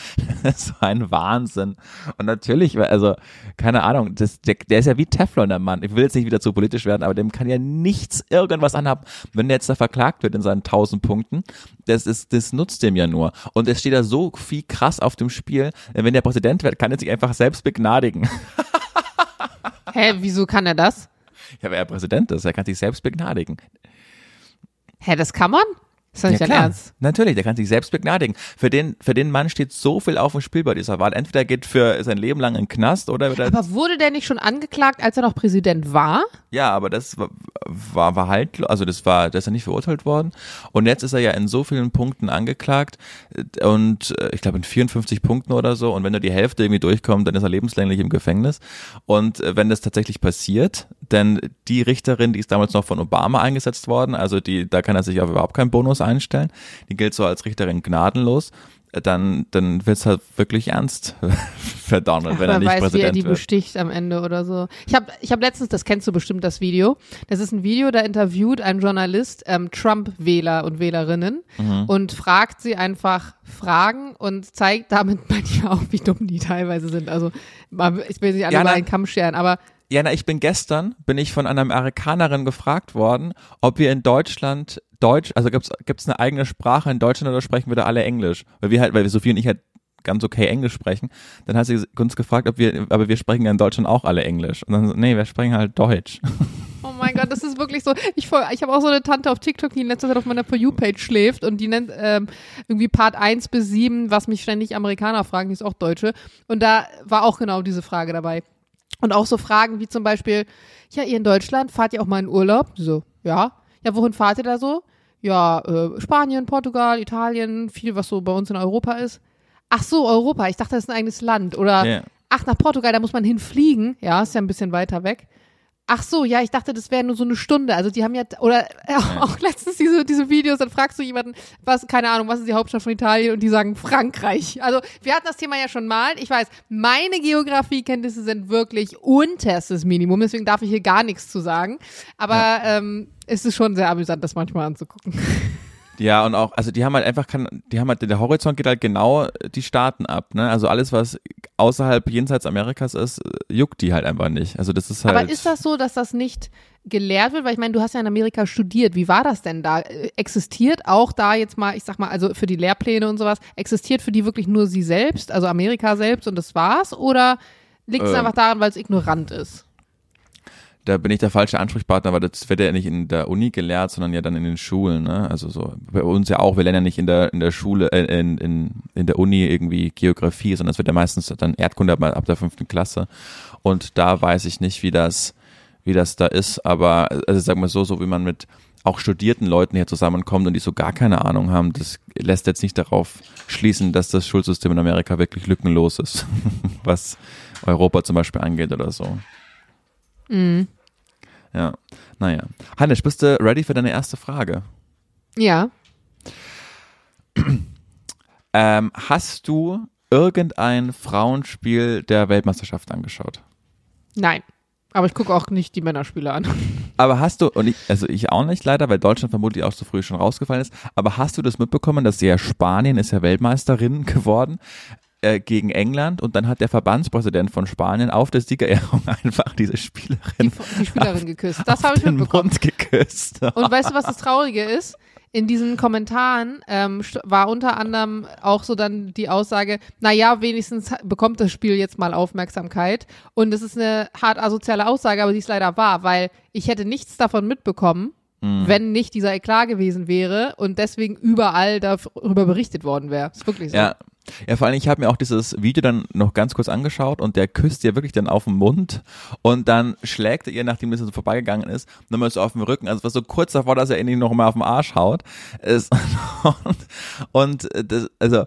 Das ist so ein Wahnsinn. Und natürlich, also, keine Ahnung, das, der, der ist ja wie Teflon, der Mann. Ich will jetzt nicht wieder zu politisch werden, aber dem kann ja nichts irgendwas anhaben. Wenn der jetzt da verklagt wird in seinen tausend Punkten, das ist, das nutzt dem ja nur. Und es steht da so viel krass auf dem Spiel. Wenn der Präsident wird, kann er sich einfach selbst begnadigen. Hä, wieso kann er das? Ja, weil er Präsident ist, er kann sich selbst begnadigen. Hä, das kann man? Ist das nicht ja, klar. Ernst? Natürlich, der kann sich selbst begnadigen. Für den, für den Mann steht so viel auf dem Spiel bei dieser Wahl. Entweder geht für sein Leben lang in den Knast oder er Aber wurde der nicht schon angeklagt, als er noch Präsident war? Ja, aber das war, war, war halt, also das war, der ist ja nicht verurteilt worden. Und jetzt ist er ja in so vielen Punkten angeklagt und äh, ich glaube in 54 Punkten oder so. Und wenn er die Hälfte irgendwie durchkommt, dann ist er lebenslänglich im Gefängnis. Und äh, wenn das tatsächlich passiert, denn die Richterin, die ist damals noch von Obama eingesetzt worden, also die, da kann er sich auf überhaupt keinen Bonus einstellen. Die gilt so als Richterin gnadenlos. Dann, dann wird's halt wirklich ernst *laughs* Donald, wenn er nicht weiß, Präsident wie er die wird. besticht am Ende oder so. Ich habe ich hab letztens, das kennst du bestimmt, das Video. Das ist ein Video, da interviewt ein Journalist ähm, Trump-Wähler und Wählerinnen mhm. und fragt sie einfach Fragen und zeigt damit *laughs* manchmal auch, wie dumm die teilweise sind. Also ich will nicht alle ja, mal einen Kamm scheren, aber Jana, ich bin gestern, bin ich von einer Amerikanerin gefragt worden, ob wir in Deutschland Deutsch, also gibt's gibt's eine eigene Sprache in Deutschland oder sprechen wir da alle Englisch? Weil wir halt, weil Sophie und ich halt ganz okay Englisch sprechen. Dann hat sie uns gefragt, ob wir, aber wir sprechen ja in Deutschland auch alle Englisch. Und dann, nee, wir sprechen halt Deutsch. Oh mein Gott, das ist wirklich so. Ich, ich habe auch so eine Tante auf TikTok, die in letzter Zeit auf meiner For You-Page schläft und die nennt ähm, irgendwie Part 1 bis 7, was mich ständig Amerikaner fragen, die ist auch Deutsche. Und da war auch genau diese Frage dabei. Und auch so Fragen wie zum Beispiel, ja, ihr in Deutschland, fahrt ihr auch mal in Urlaub? So, ja. Ja, wohin fahrt ihr da so? Ja, äh, Spanien, Portugal, Italien, viel, was so bei uns in Europa ist. Ach so, Europa. Ich dachte, das ist ein eigenes Land. Oder, yeah. ach, nach Portugal, da muss man hinfliegen. Ja, ist ja ein bisschen weiter weg. Ach so, ja, ich dachte, das wäre nur so eine Stunde. Also die haben ja, oder *laughs* äh, auch letztens diese, diese Videos, dann fragst du jemanden, was, keine Ahnung, was ist die Hauptstadt von Italien und die sagen Frankreich. Also wir hatten das Thema ja schon mal. Ich weiß, meine Geografiekenntnisse sind wirklich unterstes Minimum, deswegen darf ich hier gar nichts zu sagen. Aber ja. ähm, es ist schon sehr amüsant, das manchmal anzugucken. Ja, und auch, also die haben halt einfach, kein, die haben halt, der Horizont geht halt genau die Staaten ab, ne? Also alles, was außerhalb jenseits Amerikas ist, juckt die halt einfach nicht. Also das ist halt. Aber ist das so, dass das nicht gelehrt wird? Weil ich meine, du hast ja in Amerika studiert. Wie war das denn da? Existiert auch da jetzt mal, ich sag mal, also für die Lehrpläne und sowas, existiert für die wirklich nur sie selbst, also Amerika selbst und das war's? Oder liegt es ähm, einfach daran, weil es ignorant ist? Da bin ich der falsche Ansprechpartner, weil das wird ja nicht in der Uni gelehrt, sondern ja dann in den Schulen. Ne? Also so bei uns ja auch. Wir lernen ja nicht in der in der Schule, äh, in, in, in der Uni irgendwie Geografie, sondern es wird ja meistens dann Erdkunde ab, der fünften Klasse. Und da weiß ich nicht, wie das wie das da ist. Aber also sagen wir so, so wie man mit auch studierten Leuten hier zusammenkommt und die so gar keine Ahnung haben, das lässt jetzt nicht darauf schließen, dass das Schulsystem in Amerika wirklich lückenlos ist, *laughs* was Europa zum Beispiel angeht oder so. Mhm. Ja, naja. Hannes, bist du ready für deine erste Frage? Ja. *clears throat* Ähm, hast du irgendein Frauenspiel der Weltmeisterschaft angeschaut? Nein. Aber ich gucke auch nicht die Männerspiele an. *laughs* Aber hast du, und ich, also ich auch nicht leider, weil Deutschland vermutlich auch so früh schon rausgefallen ist, aber hast du das mitbekommen, dass ja Spanien ist ja Weltmeisterin *laughs* geworden? Äh, gegen England und dann hat der Verbandspräsident von Spanien auf der Siegerehrung *laughs* einfach diese Spielerin, die, die Spielerin auf, geküsst. Das habe ich mitbekommen. Mund geküsst. *laughs* Und weißt du, was das Traurige ist? in diesen Kommentaren ähm, war unter anderem auch so dann die Aussage, na ja, wenigstens bekommt das Spiel jetzt mal Aufmerksamkeit. Und es ist eine hart asoziale Aussage, aber die ist leider wahr, weil ich hätte nichts davon mitbekommen, mhm. wenn nicht dieser Eklat gewesen wäre und deswegen überall darüber berichtet worden wäre. Ist wirklich so. Ja, ja, vor allem, ich habe mir auch dieses Video dann noch ganz kurz angeschaut und der küsst ihr wirklich dann auf den Mund und dann schlägt er ihr, nachdem das so vorbeigegangen ist, nochmal so auf den Rücken. Also es war so kurz davor, dass er ihn noch mal auf den Arsch haut. *laughs* und, und das, also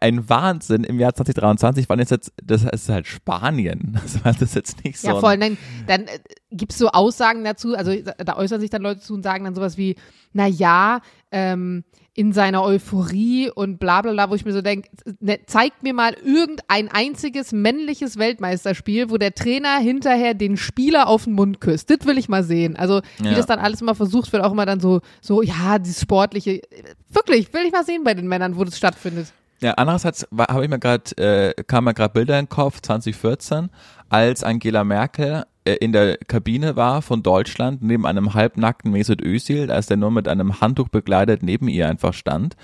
ein Wahnsinn im Jahr 2023, wann ist jetzt, das ist halt Spanien. *laughs* Das ist jetzt nicht so. Ja, voll. Dann, dann äh, gibt es so Aussagen dazu, also da äußern sich dann Leute zu und sagen dann sowas wie, na ja, ähm, in seiner Euphorie und bla bla bla, wo ich mir so denke, ne, zeigt mir mal irgendein einziges männliches Weltmeisterspiel, wo der Trainer hinterher den Spieler auf den Mund küsst. Das will ich mal sehen. Also wie ja. das dann alles immer versucht wird, auch immer dann so, so, ja, dieses Sportliche. Wirklich, will ich mal sehen bei den Männern, wo das stattfindet. Ja, andererseits habe ich mir gerade, äh, kam mir gerade Bilder in den Kopf, 2014, als Angela Merkel in der Kabine war von Deutschland neben einem halbnackten Mesut Özil, als der nur mit einem Handtuch begleitet neben ihr einfach stand.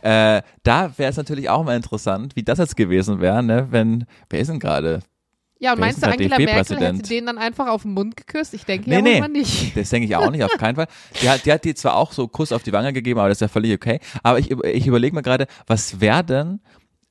Äh, da wäre es natürlich auch mal interessant, wie das jetzt gewesen wäre, ne, wenn, wer ist denn gerade? Ja, und meinst du, Angela Merkel hätte den dann einfach auf den Mund geküsst? Ich denke nee, ja nee, nicht. Das denke ich auch nicht, auf keinen Fall. Die hat, die hat dir zwar auch so Kuss auf die Wange gegeben, aber das ist ja völlig okay. Aber ich, ich überlege mir gerade, was wäre denn,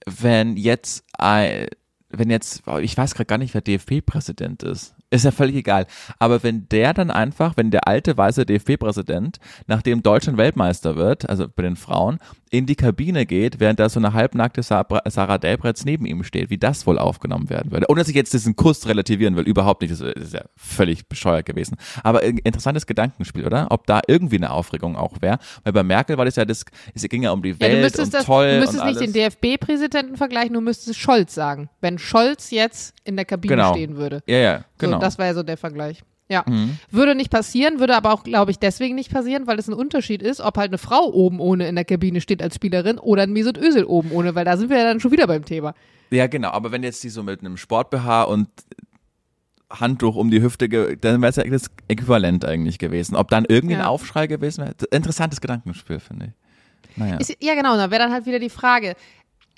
wenn jetzt, wenn jetzt, ich weiß gerade gar nicht, wer DFB-Präsident ist ist ja völlig egal. Aber wenn der dann einfach, wenn der alte weiße DFB-Präsident, nachdem Deutschland Weltmeister wird, also bei den Frauen, in die Kabine geht, während da so eine halbnackte Sarah Delbretz neben ihm steht, wie das wohl aufgenommen werden würde. Ohne dass ich jetzt diesen Kuss relativieren will, überhaupt nicht, das ist ja völlig bescheuert gewesen. Aber interessantes Gedankenspiel, oder? Ob da irgendwie eine Aufregung auch wäre. Weil bei Merkel war das ja, das, es ging ja um die Welt, ja, um das, toll Du müsstest nicht den DFB-Präsidenten vergleichen, du müsstest Scholz sagen. Wenn Scholz jetzt in der Kabine genau. stehen würde. Ja, ja, genau. So, das war ja so der Vergleich. Ja. Mhm. Würde nicht passieren, würde aber auch, glaube ich, deswegen nicht passieren, weil es ein Unterschied ist, ob halt eine Frau oben ohne in der Kabine steht als Spielerin oder ein Mesut Özil oben ohne, weil da sind wir ja dann schon wieder beim Thema. Ja, genau, aber wenn jetzt die so mit einem Sport-BH und Handtuch um die Hüfte, dann wäre es ja das Äquivalent eigentlich gewesen. Ob dann irgendwie ja. ein Aufschrei gewesen wäre, interessantes Gedankenspiel, finde ich. Naja. Ist, ja, genau, da wäre dann halt wieder die Frage.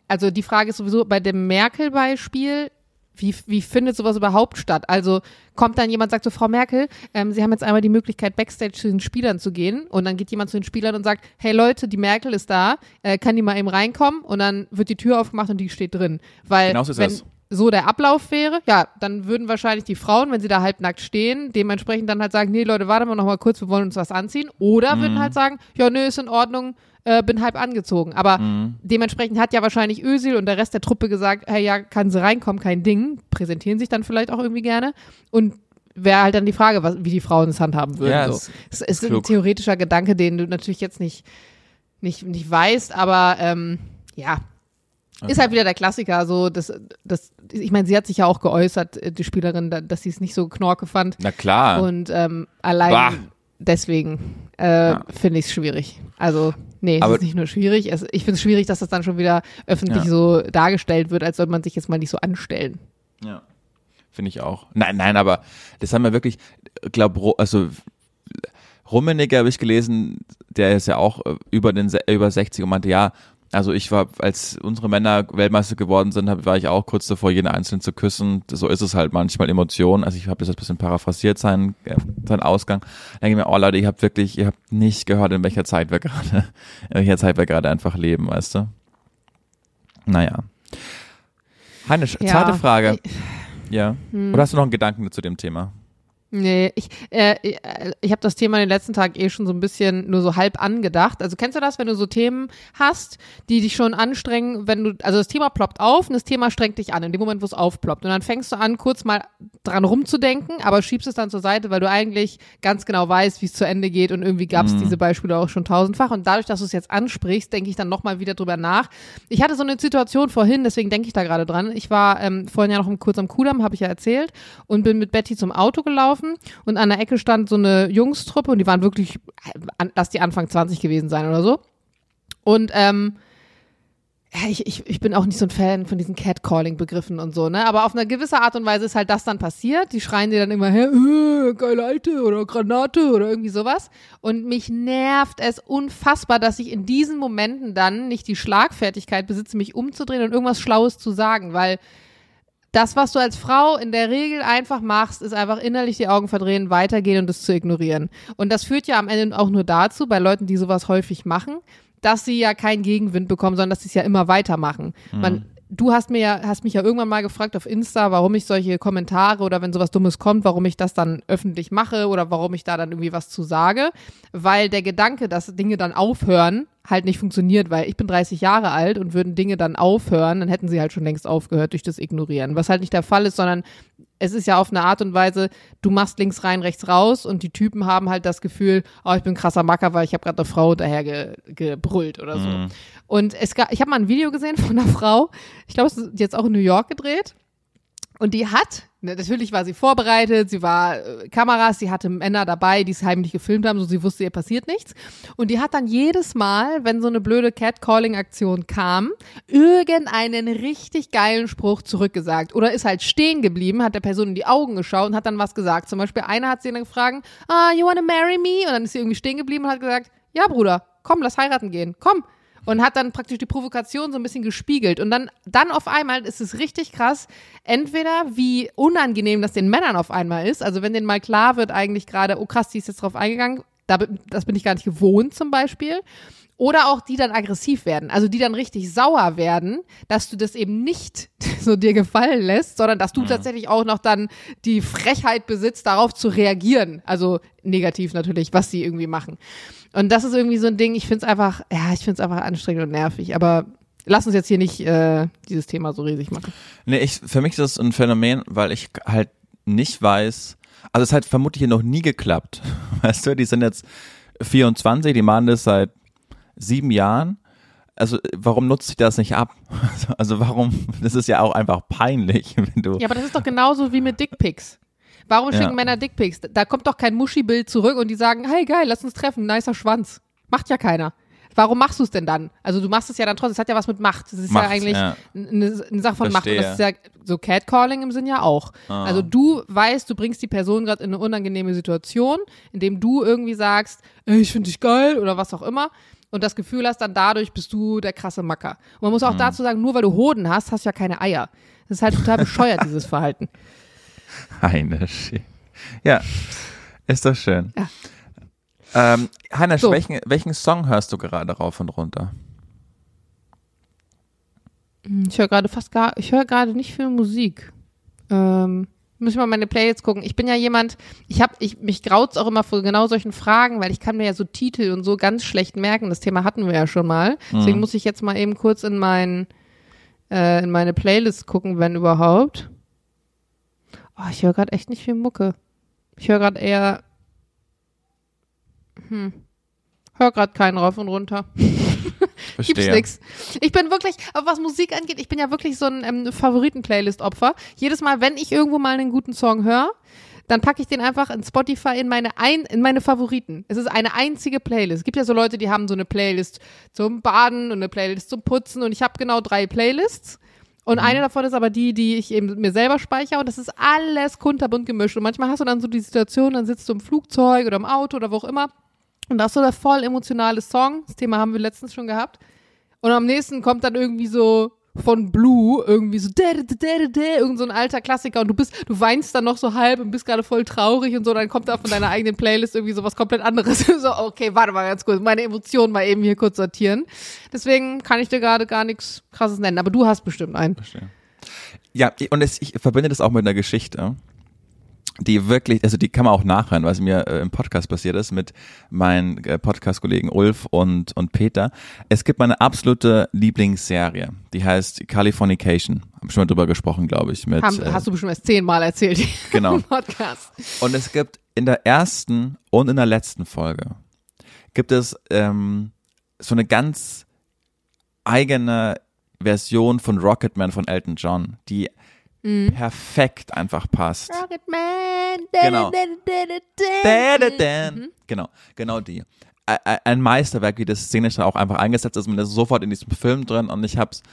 Also die Frage ist sowieso bei dem Merkel-Beispiel, wie, wie findet sowas überhaupt statt? Also kommt dann jemand, sagt so, Frau Merkel, ähm, Sie haben jetzt einmal die Möglichkeit, Backstage zu den Spielern zu gehen. Und dann geht jemand zu den Spielern und sagt, hey Leute, die Merkel ist da, äh, kann die mal eben reinkommen? Und dann wird die Tür aufgemacht und die steht drin. Weil genau so wenn es. so der Ablauf wäre, ja, dann würden wahrscheinlich die Frauen, wenn sie da halbnackt stehen, dementsprechend dann halt sagen, nee Leute, warte mal noch mal kurz, wir wollen uns was anziehen. Oder mhm. würden halt sagen, ja, nö, ist in Ordnung, äh, bin halb angezogen. Aber mhm. dementsprechend hat ja wahrscheinlich Ösil und der Rest der Truppe gesagt, hey, ja, kann sie reinkommen, kein Ding. Präsentieren sich dann vielleicht auch irgendwie gerne. Und wäre halt dann die Frage, was, wie die Frauen es handhaben würden. Ja, so. es- Es, es ist ein theoretischer Gedanke, den du natürlich jetzt nicht, nicht, nicht weißt, aber ähm, ja. Ist halt wieder der Klassiker, so das, das, ich meine, sie hat sich ja auch geäußert, äh, die Spielerin, da- dass sie es nicht so knorke fand. Na klar. Und ähm, allein Bah. deswegen äh, Ja. finde ich es schwierig. Also, nee, es Aber- ist nicht nur schwierig. Es, ich finde es schwierig, dass das dann schon wieder öffentlich Ja. so dargestellt wird, als sollte man sich jetzt mal nicht so anstellen. Ja. Finde ich auch. Nein, nein, aber das haben wir wirklich, glaube also Rummenigge habe ich gelesen, der ist ja auch äh, über den über 60 und meinte, ja, also ich war, als unsere Männer Weltmeister geworden sind, war ich auch kurz davor, jeden Einzelnen zu küssen. So ist es halt manchmal Emotionen. Also ich habe das jetzt ein bisschen paraphrasiert, seinen, äh, seinen Ausgang. Dann denke ich mir, oh Leute, ihr habt wirklich, ihr habt nicht gehört, in welcher Zeit wir gerade, *laughs* in welcher Zeit wir gerade einfach leben, weißt du? Naja. Heinisch, Ja. zweite Frage. Ja. Hm. Oder hast du noch einen Gedanken zu dem Thema? Nee, ich, äh, äh, ich habe das Thema in den letzten Tagen eh schon so ein bisschen nur so halb angedacht. Also kennst du das, wenn du so Themen hast, die dich schon anstrengen, wenn du, also das Thema ploppt auf und das Thema strengt dich an, in dem Moment, wo es aufploppt. Und dann fängst du an, kurz mal dran rumzudenken, aber schiebst es dann zur Seite, weil du eigentlich ganz genau weißt, wie es zu Ende geht und irgendwie gab es diese Beispiele auch schon tausendfach. Und dadurch, dass du es jetzt ansprichst, denke ich dann nochmal wieder drüber nach. Ich hatte so eine Situation vorhin, deswegen denke ich da gerade dran. Ich war ähm, vorhin ja noch kurz am Kudamm, habe ich ja erzählt, und bin mit Betty zum Auto gelaufen und an der Ecke stand so eine Jungstruppe und die waren wirklich, lass die Anfang 20 gewesen sein oder so. Und ähm, ich, ich, ich bin auch nicht so ein Fan von diesen Catcalling-Begriffen und so, ne? Aber auf eine gewisse Art und Weise ist halt das dann passiert. Die schreien dir dann immer her, äh, geile Alte oder Granate oder irgendwie sowas. Und mich nervt es unfassbar, dass ich in diesen Momenten dann nicht die Schlagfertigkeit besitze, mich umzudrehen und irgendwas Schlaues zu sagen, weil das, was du als Frau in der Regel einfach machst, ist einfach innerlich die Augen verdrehen, weitergehen und es zu ignorieren. Und das führt ja am Ende auch nur dazu, bei Leuten, die sowas häufig machen, dass sie ja keinen Gegenwind bekommen, sondern dass sie es ja immer weitermachen. Man, du hast mir ja, hast mich ja irgendwann mal gefragt auf Insta, warum ich solche Kommentare oder wenn sowas Dummes kommt, warum ich das dann öffentlich mache oder warum ich da dann irgendwie was zu sage. Weil der Gedanke, dass Dinge dann aufhören, halt nicht funktioniert, weil ich bin 30 Jahre alt und würden Dinge dann aufhören, dann hätten sie halt schon längst aufgehört durch das Ignorieren. Was halt nicht der Fall ist, sondern es ist ja auf eine Art und Weise, du machst links rein, rechts raus und die Typen haben halt das Gefühl, oh, ich bin krasser Macker, weil ich habe gerade eine Frau daher ge, gebrüllt oder so. Und es gab, ich habe mal ein Video gesehen *laughs* von einer Frau, ich glaube, es ist jetzt auch in New York gedreht. Und die hat, natürlich war sie vorbereitet, sie war äh, Kameras, sie hatte Männer dabei, die es heimlich gefilmt haben, so sie wusste, ihr passiert nichts. Und die hat dann jedes Mal, wenn so eine blöde Catcalling-Aktion kam, irgendeinen richtig geilen Spruch zurückgesagt. Oder ist halt stehen geblieben, hat der Person in die Augen geschaut und hat dann was gesagt. Zum Beispiel einer hat sie dann gefragt, ah, you wanna marry me? Und dann ist sie irgendwie stehen geblieben und hat gesagt, ja, Bruder, komm, lass heiraten gehen, komm und hat dann praktisch die Provokation so ein bisschen gespiegelt. Und dann, dann auf einmal ist es richtig krass, entweder wie unangenehm das den Männern auf einmal ist, also wenn denen mal klar wird eigentlich gerade, oh krass, die ist jetzt drauf eingegangen, da, das bin ich gar nicht gewohnt zum Beispiel. Oder auch die dann aggressiv werden, also die dann richtig sauer werden, dass du das eben nicht *laughs* so dir gefallen lässt, sondern dass du tatsächlich auch noch dann die Frechheit besitzt, darauf zu reagieren. Also negativ natürlich, was sie irgendwie machen. Und das ist irgendwie so ein Ding, ich finde es einfach, ja, ich finde es einfach anstrengend und nervig. Aber lass uns jetzt hier nicht äh, dieses Thema so riesig machen. Nee, ich, für mich ist das ein Phänomen, weil ich halt nicht weiß, also es hat vermutlich noch nie geklappt. *laughs* Weißt du, die sind jetzt 24, die machen das seit sieben Jahren. Also warum nutzt sich das nicht ab? *laughs* Also warum, das ist ja auch einfach peinlich, *laughs* wenn du, Ja, aber das ist doch genauso wie mit Dickpics. Warum Ja. schicken Männer Dickpics? Da kommt doch kein Muschi-Bild zurück und die sagen, hey geil, lass uns treffen, nicer Schwanz. Macht ja keiner. Warum machst du es denn dann? Also du machst es ja dann trotzdem, es hat ja was mit Macht. Das ist Macht, ja eigentlich ja. Eine, eine Sache von Macht. Und das ist Verstehe. ja so Catcalling im Sinn ja auch. Ah. Also du weißt, du bringst die Person gerade in eine unangenehme Situation, indem du irgendwie sagst, ich finde dich geil oder was auch immer. Und das Gefühl hast, dann dadurch bist du der krasse Macker. Und man muss Hm. auch dazu sagen, nur weil du Hoden hast, hast du ja keine Eier. Das ist halt total *laughs* bescheuert, dieses Verhalten. Eine Shit. Ja, ist doch schön. Ja. Ähm, Hannes, So. welchen, welchen Song hörst du gerade rauf und runter? Ich höre gerade fast gar, ich höre gerade nicht viel Musik. Ähm, muss ich mal meine Playlists gucken. Ich bin ja jemand, ich habe, ich, mich graut's auch immer vor genau solchen Fragen, weil ich kann mir ja so Titel und so ganz schlecht merken. Das Thema hatten wir ja schon mal. Deswegen muss ich jetzt mal eben kurz in mein, äh, in meine Playlist gucken, wenn überhaupt. Oh, ich höre gerade echt nicht viel Mucke. Ich höre gerade eher. Hm. Hör gerade keinen rauf und runter. Gibt's nix. Ich bin wirklich, aber was Musik angeht, ich bin ja wirklich so ein ähm, Favoriten-Playlist-Opfer. Jedes Mal, wenn ich irgendwo mal einen guten Song höre, dann packe ich den einfach in Spotify in meine ein, in meine Favoriten. Es ist eine einzige Playlist. Es gibt ja so Leute, die haben so eine Playlist zum Baden und eine Playlist zum Putzen und ich habe genau drei Playlists. Und eine davon ist aber die, die ich eben mir selber speichere und das ist alles kunterbunt gemischt. Und manchmal hast du dann so die Situation, dann sitzt du im Flugzeug oder im Auto oder wo auch immer und da ist so der voll emotionale Song. Das Thema haben wir letztens schon gehabt. Und am nächsten kommt dann irgendwie so von Blue irgendwie so da, da, da, da, irgend so ein alter Klassiker. Und du bist du weinst dann noch so halb und bist gerade voll traurig und so. Dann kommt da von deiner eigenen Playlist irgendwie so was komplett anderes. *laughs* So okay warte mal ganz kurz. Meine Emotionen mal eben hier kurz sortieren. Deswegen kann ich dir gerade gar nichts krasses nennen. Aber du hast bestimmt einen. Verstehe. Ja, und es, ich verbinde das auch mit einer Geschichte, die wirklich, also die kann man auch nachhören, was mir äh, im Podcast passiert ist mit meinen äh, Podcast-Kollegen Ulf und, und Peter. Es gibt meine absolute Lieblingsserie, die heißt Californication. Haben schon mal drüber gesprochen, glaube ich. Mit, Haben, äh, hast du bestimmt erst zehnmal erzählt Genau. im Podcast Und es gibt in der ersten und in der letzten Folge gibt es ähm, so eine ganz eigene Version von Rocketman von Elton John, die perfekt einfach passt. Rocketman Genau. Da. Mhm. Genau, genau die. Ein Meisterwerk, wie das szenisch dann auch einfach eingesetzt ist. Man ist sofort in diesem Film drin und ich hab's,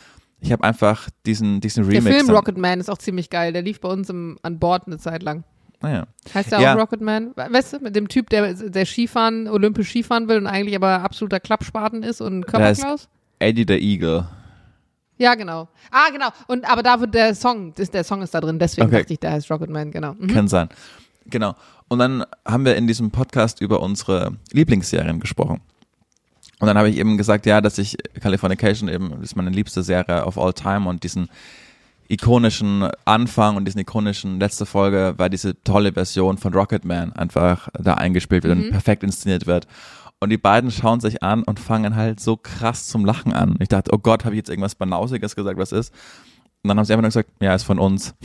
ich habe einfach diesen, diesen Der Remix. Film dann- Rocketman ist auch ziemlich geil. Der lief bei uns im, an Bord eine Zeit lang. Naja. Heißt der Ja. auch Rocketman? We- Weißt du, mit dem Typ, der, der Skifahren, olympisch Skifahren will und eigentlich aber absoluter Klappspaten ist und Der Körperklaus? Eddie the Eagle. Ja, genau. Ah, genau. Und aber da wird der Song, der Song ist da drin, deswegen Okay. dachte ich, der heißt Rocketman, genau. Mhm. Kann sein. Genau. Und dann haben wir in diesem Podcast über unsere Lieblingsserien gesprochen. Und dann habe ich eben gesagt, ja, dass ich Californication eben, ist meine liebste Serie of all time und diesen ikonischen Anfang und diesen ikonischen letzte Folge war diese tolle Version von Rocketman einfach da eingespielt wird und perfekt inszeniert wird. Und die beiden schauen sich an und fangen halt so krass zum Lachen an. Ich dachte, oh Gott, habe ich jetzt irgendwas Banausiges gesagt, was ist? Und dann haben sie einfach nur gesagt, ja, ist von uns. *laughs*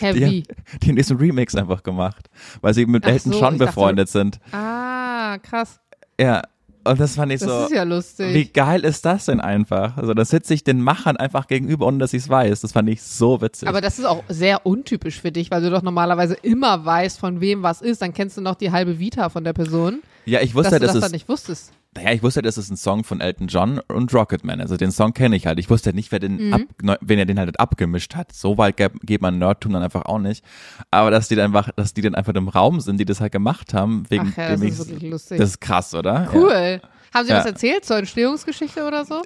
Die, Heavy. die haben diesen Remix einfach gemacht, weil sie mit Ach Elton so, John ich dachte- befreundet sind. Ah, krass. Ja, und das fand ich Das so. ist ja lustig. Wie geil ist das denn einfach? Also, da sitze ich den Machern einfach gegenüber, ohne dass ich es weiß. Das fand ich so witzig. aber das ist auch sehr untypisch für dich, weil du doch normalerweise immer weißt, von wem was ist. Dann kennst du noch die halbe Vita von der Person, ja, ich dass wusste, du dass das es, dann nicht wusstest. Naja, ich wusste, das ist ein Song von Elton John und Rocketman. Also den Song kenne ich halt. Ich wusste nicht, wer den, Mhm. ab, wen er den halt abgemischt hat. So weit ge- geht man Nerdtum dann einfach auch nicht. Aber dass die dann einfach, dass die dann einfach im Raum sind, die das halt gemacht haben, wegen Ach ja, das dem ist ich- wirklich lustig. das ist krass, oder? Ja. Cool. Haben sie Ja. was erzählt zur Entstehungsgeschichte oder so?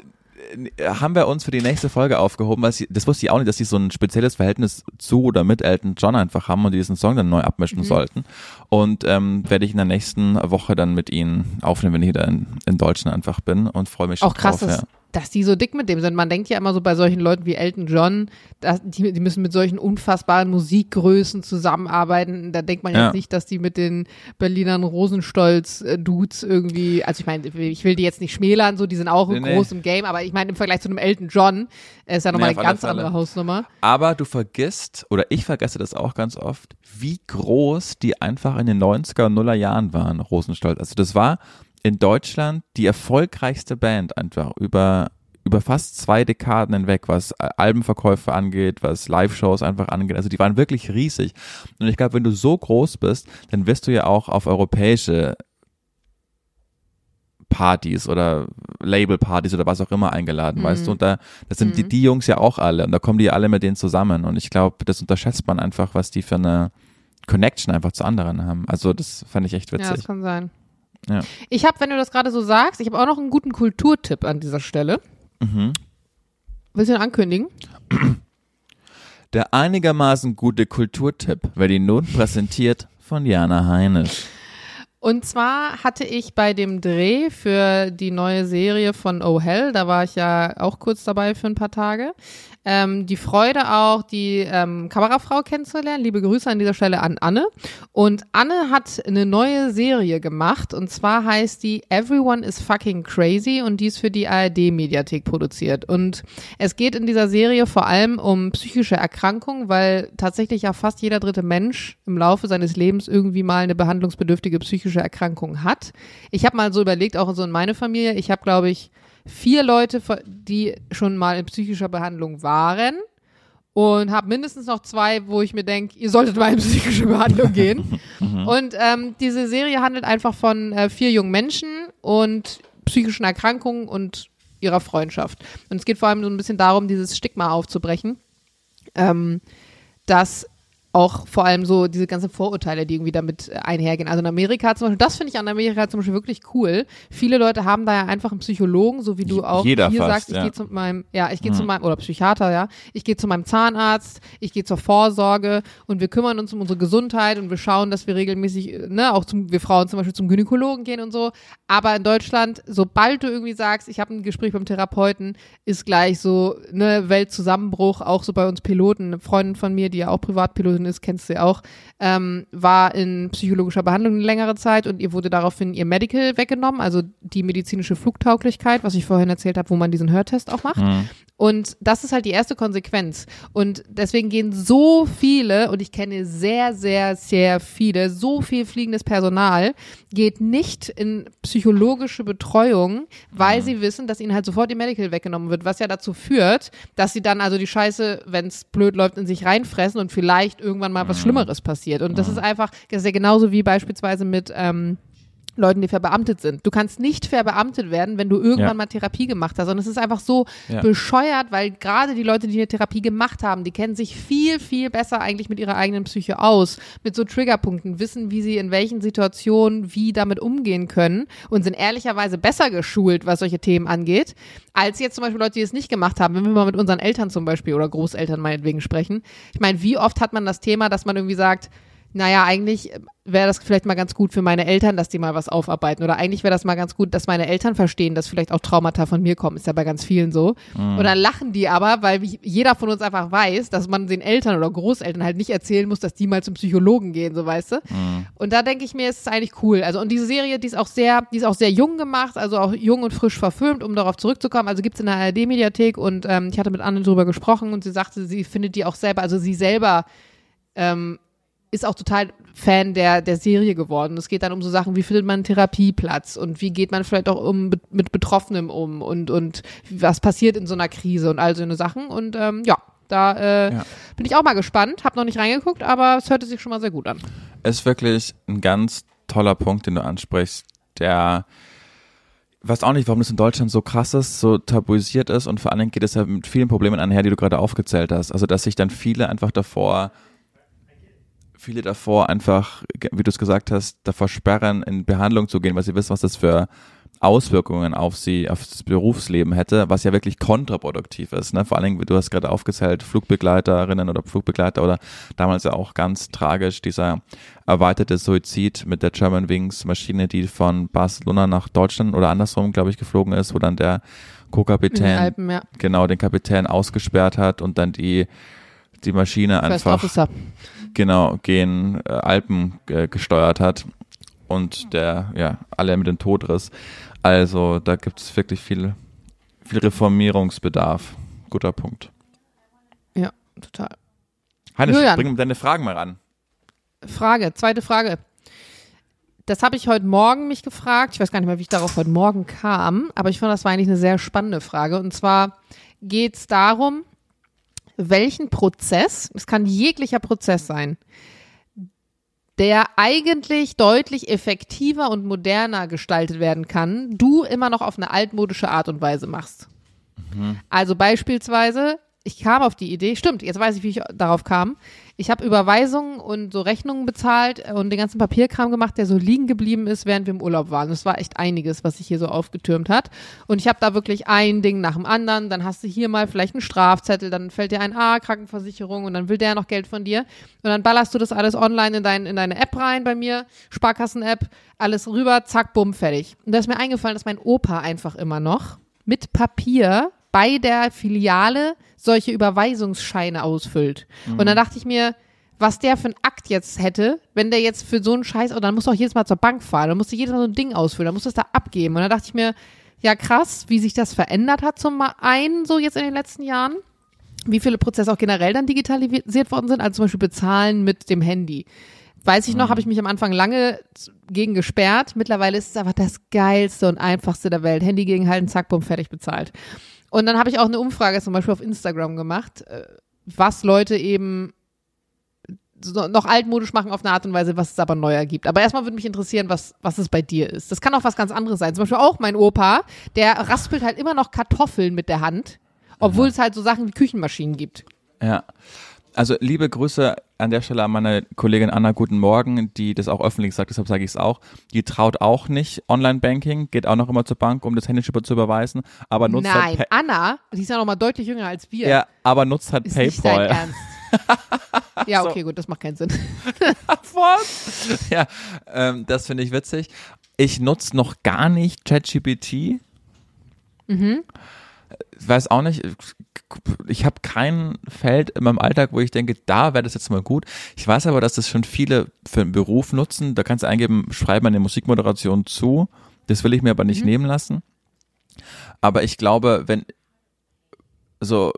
Haben wir uns für die nächste Folge aufgehoben, weil sie, das wusste ich auch nicht, dass sie so ein spezielles Verhältnis zu oder mit Elton John einfach haben und die diesen Song dann neu abmischen Mhm. sollten. Und ähm, werde ich in der nächsten Woche dann mit ihnen aufnehmen, wenn ich wieder in, in Deutschland einfach bin und freue mich schon Auch drauf. dass, ja. Dass die so dick mit dem sind. Man denkt ja immer so bei solchen Leuten wie Elton John, dass die, die müssen mit solchen unfassbaren Musikgrößen zusammenarbeiten. Da denkt man Ja. jetzt nicht, dass die mit den Berlinern Rosenstolz-Dudes irgendwie, also ich meine, ich will die jetzt nicht schmälern, so, die sind auch Nee, nee. groß im Game, aber ich meine, im Vergleich zu einem Elton John äh, ist ja nochmal Nee, eine ganz andere Hausnummer. Aber du vergisst, oder ich vergesse das auch ganz oft, wie groß die einfach in den 90er und Nuller Jahren waren, Rosenstolz. Also das war in Deutschland die erfolgreichste Band einfach über, über fast zwei Dekaden hinweg, was Albenverkäufe angeht, was Live-Shows einfach angeht. Also die waren wirklich riesig. Und ich glaube, wenn du so groß bist, dann wirst du ja auch auf europäische Partys oder Label-Partys oder was auch immer eingeladen, weißt du? Und da, das sind die, die Jungs ja auch alle und da kommen die alle mit denen zusammen und ich glaube, das unterschätzt man einfach, was die für eine Connection einfach zu anderen haben. Also das fand ich echt Ja, das witzig. kann sein. Ja. Ich habe, wenn du das gerade so sagst, ich habe auch noch einen guten Kulturtipp an dieser Stelle. Mhm. Willst du ihn ankündigen? Der einigermaßen gute Kulturtipp wird Ihnen nun präsentiert von Jana Heinisch. Und zwar hatte ich bei dem Dreh für die neue Serie von Oh Hell, da war ich ja auch kurz dabei für ein paar Tage, ähm, die Freude auch, die ähm, Kamerafrau kennenzulernen. Liebe Grüße an dieser Stelle an Anne. Und Anne hat eine neue Serie gemacht und zwar heißt die Everyone is Fucking Crazy und die ist für die ARD-Mediathek produziert. Und es geht in dieser Serie vor allem um psychische Erkrankungen, weil tatsächlich ja fast jeder dritte Mensch im Laufe seines Lebens irgendwie mal eine behandlungsbedürftige psychische Erkrankung hat. Ich habe mal so überlegt, auch so in meine Familie, ich habe, glaube ich, vier Leute, die schon mal in psychischer Behandlung waren und habe mindestens noch zwei, wo ich mir denke, ihr solltet mal in psychische Behandlung gehen. *laughs* und ähm, diese Serie handelt einfach von äh, vier jungen Menschen und psychischen Erkrankungen und ihrer Freundschaft. Und es geht vor allem so ein bisschen darum, dieses Stigma aufzubrechen, ähm, dass auch vor allem so diese ganzen Vorurteile, die irgendwie damit äh, einhergehen. Also in Amerika zum Beispiel, das finde ich an Amerika zum Beispiel wirklich cool. Viele Leute haben da ja einfach einen Psychologen, so wie du auch Jeder hier fast, sagst, ich ja. gehe zu meinem, ja, ich gehe zu Mhm. meinem, oder Psychiater, ja, ich gehe zu meinem Zahnarzt, ich gehe zur Vorsorge und wir kümmern uns um unsere Gesundheit und wir schauen, dass wir regelmäßig, äh, ne, auch zum, wir Frauen zum Beispiel zum Gynäkologen gehen und so. Aber in Deutschland, sobald du irgendwie sagst, ich habe ein Gespräch beim Therapeuten, ist gleich so, ne, Weltzusammenbruch, auch so bei uns Piloten. Eine Freundin von mir, die ja auch Privatpilotin ist, kennst du ja auch, ähm, war in psychologischer Behandlung eine längere Zeit und ihr wurde daraufhin ihr Medical weggenommen, also die medizinische Flugtauglichkeit, was ich vorhin erzählt habe, wo man diesen Hörtest auch macht. Mhm. Und das ist halt die erste Konsequenz. Und deswegen gehen so viele, und ich kenne sehr, sehr, sehr viele, so viel fliegendes Personal, geht nicht in psychologische Betreuung, weil sie wissen, dass ihnen halt sofort ihr Medical weggenommen wird, was ja dazu führt, dass sie dann also die Scheiße, wenn es blöd läuft, in sich reinfressen und vielleicht irgendwann mal was Schlimmeres passiert. Und das ist einfach, das ist ja genauso wie beispielsweise mit, ähm, Leuten, die verbeamtet sind. Du kannst nicht verbeamtet werden, wenn du irgendwann Ja. mal Therapie gemacht hast. Und es ist einfach so Ja. bescheuert, weil gerade die Leute, die eine Therapie gemacht haben, die kennen sich viel, viel besser eigentlich mit ihrer eigenen Psyche aus. Mit so Triggerpunkten, wissen, wie sie in welchen Situationen wie damit umgehen können und sind ehrlicherweise besser geschult, was solche Themen angeht, als jetzt zum Beispiel Leute, die es nicht gemacht haben. Wenn wir mal mit unseren Eltern zum Beispiel oder Großeltern meinetwegen sprechen. Ich meine, wie oft hat man das Thema, dass man irgendwie sagt, naja, eigentlich wäre das vielleicht mal ganz gut für meine Eltern, dass die mal was aufarbeiten. Oder eigentlich wäre das mal ganz gut, dass meine Eltern verstehen, dass vielleicht auch Traumata von mir kommen. Ist ja bei ganz vielen so. Und dann lachen die aber, weil jeder von uns einfach weiß, dass man den Eltern oder Großeltern halt nicht erzählen muss, dass die mal zum Psychologen gehen, so weißt du. Und da denke ich mir, ist es eigentlich cool. Also, und diese Serie, die ist auch sehr, die ist auch sehr jung gemacht, also auch jung und frisch verfilmt, um darauf zurückzukommen. Also gibt's in der ARD-Mediathek und ähm, ich hatte mit Anne drüber gesprochen und sie sagte, sie findet die auch selber, also sie selber ähm, ist auch total Fan der, der Serie geworden. Es geht dann um so Sachen, wie findet man einen Therapieplatz und wie geht man vielleicht auch um, mit Betroffenem um und, und was passiert in so einer Krise und all so eine Sachen. Und ähm, ja, da äh, Ja. bin ich auch mal gespannt. Hab noch nicht reingeguckt, aber es hörte sich schon mal sehr gut an. ist wirklich ein ganz toller Punkt, den du ansprichst, der weiß auch nicht, warum das in Deutschland so krass ist, so tabuisiert ist und vor allen Dingen geht es ja mit vielen Problemen einher, die du gerade aufgezählt hast. Also, dass sich dann viele einfach davor, viele davor einfach, wie du es gesagt hast, davor sperren, in Behandlung zu gehen, weil sie wissen, was das für Auswirkungen auf sie, auf das Berufsleben hätte, was ja wirklich kontraproduktiv ist. Ne? Vor allen Dingen, du hast gerade aufgezählt, Flugbegleiterinnen oder Flugbegleiter oder damals ja auch ganz tragisch dieser erweiterte Suizid mit der German Wings Maschine, die von Barcelona nach Deutschland oder andersrum, glaube ich, geflogen ist, wo dann der Co-Kapitän ja. genau den Kapitän ausgesperrt hat und dann die die Maschine First einfach Officer. genau gen äh, Alpen äh, gesteuert hat und der ja alle mit dem Tod riss. Also da gibt es wirklich viel viel Reformierungsbedarf. Guter Punkt. Ja, total. Hannes, Julian. bring deine Fragen mal ran. Frage, zweite Frage. Das habe ich heute Morgen mich gefragt. Ich weiß gar nicht mehr, wie ich darauf heute Morgen kam, aber ich fand, das war eigentlich eine sehr spannende Frage. Und zwar geht es darum, welchen Prozess, es kann jeglicher Prozess sein, der eigentlich deutlich effektiver und moderner gestaltet werden kann, du immer noch auf eine altmodische Art und Weise machst. Also beispielsweise, ich kam auf die Idee, stimmt, jetzt weiß ich, wie ich darauf kam. Ich habe Überweisungen und so Rechnungen bezahlt und den ganzen Papierkram gemacht, der so liegen geblieben ist, während wir im Urlaub waren. Das war echt einiges, was sich hier so aufgetürmt hat. Und ich habe da wirklich ein Ding nach dem anderen. Dann hast du hier mal vielleicht einen Strafzettel, dann fällt dir ein A, Krankenversicherung und dann will der noch Geld von dir. Und dann ballerst du das alles online in, dein, in deine App rein bei mir, Sparkassen-App, alles rüber, zack, bumm, fertig. Und da ist mir eingefallen, dass mein Opa einfach immer noch mit Papier bei der Filiale solche Überweisungsscheine ausfüllt. Mhm. Und dann dachte ich mir, was der für einen Akt jetzt hätte, wenn der jetzt für so einen Scheiß, oder dann muss er auch jedes Mal zur Bank fahren, dann musst du jedes Mal so ein Ding ausfüllen, dann musst du das da abgeben. Und dann dachte ich mir, ja krass, wie sich das verändert hat zum einen so jetzt in den letzten Jahren. Wie viele Prozesse auch generell dann digitalisiert worden sind, also zum Beispiel bezahlen mit dem Handy. Weiß ich noch, mhm. habe ich mich am Anfang lange gegen gesperrt. Mittlerweile ist es einfach das geilste und einfachste der Welt. Handy gegenhalten, zack, bumm, fertig bezahlt. Und dann habe ich auch eine Umfrage zum Beispiel auf Instagram gemacht, äh, was Leute eben noch altmodisch machen auf eine Art und Weise, was es aber neuer gibt. Aber erstmal würde mich interessieren, was, was es bei dir ist. Das kann auch was ganz anderes sein. Zum Beispiel auch mein Opa, der raspelt halt immer noch Kartoffeln mit der Hand, obwohl Aha. es halt so Sachen wie Küchenmaschinen gibt. Ja. Also liebe Grüße an der Stelle an meine Kollegin Anna Guten Morgen, die das auch öffentlich sagt, deshalb sage ich es auch. Die traut auch nicht Online-Banking, geht auch noch immer zur Bank, um das händisch zu überweisen, aber nutzt halt Nein, halt Anna, die ist ja noch mal deutlich jünger als wir. Ja, aber nutzt halt ist PayPal. Nicht dein Ernst. *laughs* ja, okay, so. gut, das macht keinen Sinn. *laughs* Was? Ja, ähm, das finde ich witzig. Ich nutze noch gar nicht ChatGPT. Mhm. Ich weiß auch nicht, ich habe kein Feld in meinem Alltag, wo ich denke, da wäre das jetzt mal gut. Ich weiß aber, dass das schon viele für einen Beruf nutzen. Da kannst du eingeben, schreib eine Musikmoderation zu. Das will ich mir aber nicht mhm. nehmen lassen. Aber ich glaube, wenn so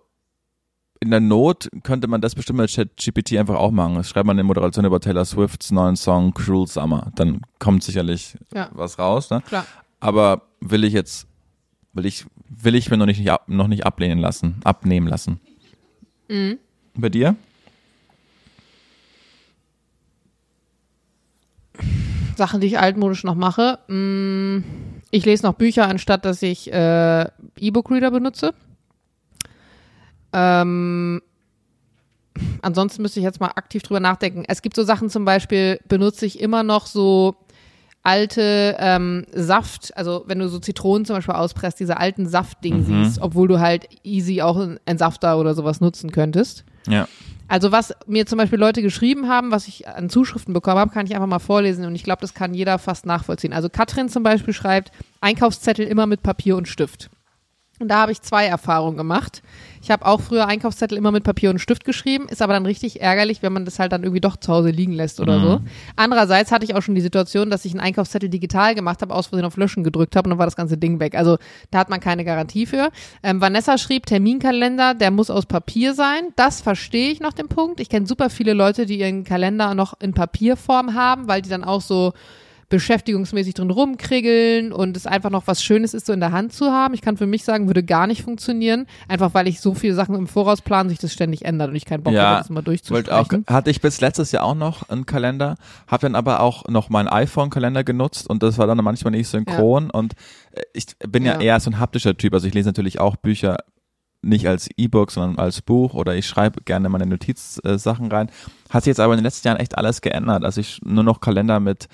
in der Not könnte man das bestimmt mit ChatGPT einfach auch machen. Schreibt man eine Moderation über Taylor Swifts neuen Song Cruel Summer. Dann kommt sicherlich ja. was raus. Ne? Klar. Aber will ich jetzt will ich, will ich mir noch nicht, noch nicht ablehnen lassen, abnehmen lassen. Mhm. Bei dir? Sachen, die ich altmodisch noch mache. Mm, ich lese noch Bücher, anstatt dass ich äh, E-Book-Reader benutze. Ähm, ansonsten müsste ich jetzt mal aktiv drüber nachdenken. Es gibt so Sachen zum Beispiel, benutze ich immer noch so alte ähm, Saft, also wenn du so Zitronen zum Beispiel auspresst, diese alten Saftding mhm. siehst, obwohl du halt easy auch einen Safter oder sowas nutzen könntest. Ja. Also was mir zum Beispiel Leute geschrieben haben, was ich an Zuschriften bekommen habe, kann ich einfach mal vorlesen und ich glaube, das kann jeder fast nachvollziehen. Also Katrin zum Beispiel schreibt, Einkaufszettel immer mit Papier und Stift. Und da habe ich zwei Erfahrungen gemacht. Ich habe auch früher Einkaufszettel immer mit Papier und Stift geschrieben, ist aber dann richtig ärgerlich, wenn man das halt dann irgendwie doch zu Hause liegen lässt oder mhm. so. Andererseits hatte ich auch schon die Situation, dass ich einen Einkaufszettel digital gemacht habe, aus Versehen auf Löschen gedrückt habe und dann war das ganze Ding weg. Also da hat man keine Garantie für. Ähm, Vanessa schrieb Terminkalender, der muss aus Papier sein. Das verstehe ich noch den Punkt. Ich kenne super viele Leute, die ihren Kalender noch in Papierform haben, weil die dann auch so beschäftigungsmäßig drin rumkriegeln und es einfach noch was Schönes ist, so in der Hand zu haben. Ich kann für mich sagen, würde gar nicht funktionieren, einfach weil ich so viele Sachen im Voraus plane, sich das ständig ändert und ich keinen Bock ja, habe, das immer durchzusprechen. Auch, hatte ich bis letztes Jahr auch noch einen Kalender, habe dann aber auch noch meinen iPhone-Kalender genutzt und das war dann manchmal nicht synchron ja. und äh, ich bin ja. ja eher so ein haptischer Typ, also ich lese natürlich auch Bücher nicht als E-Book, sondern als Buch oder ich schreibe gerne meine Notizsachen rein. Hat sich jetzt aber in den letzten Jahren echt alles geändert. Also ich nur noch Kalender mit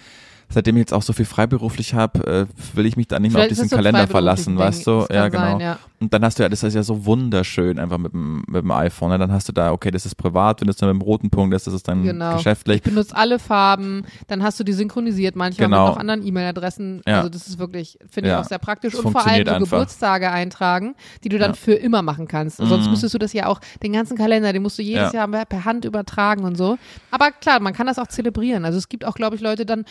seitdem ich jetzt auch so viel freiberuflich habe, äh, will ich mich da nicht mehr auf diesen Kalender verlassen, weißt du? Ja, genau. Sein, ja. Und dann hast du ja, das ist ja so wunderschön einfach mit dem, mit dem iPhone. Ne? Dann hast du da, okay, das ist privat, wenn das dann mit dem roten Punkt ist, das ist dann genau. geschäftlich. Ich benutze alle Farben, dann hast du die synchronisiert, manchmal genau. mit noch anderen E-Mail-Adressen. Ja. Also das ist wirklich, finde ja. ich auch sehr praktisch. Das und vor allem so. Geburtstage eintragen, die du dann für immer machen kannst. Mhm. Sonst müsstest du das ja auch, den ganzen Kalender, den musst du jedes Jahr per Hand übertragen und so. Aber klar, man kann das auch zelebrieren. Also es gibt auch, glaube ich, Leute dann,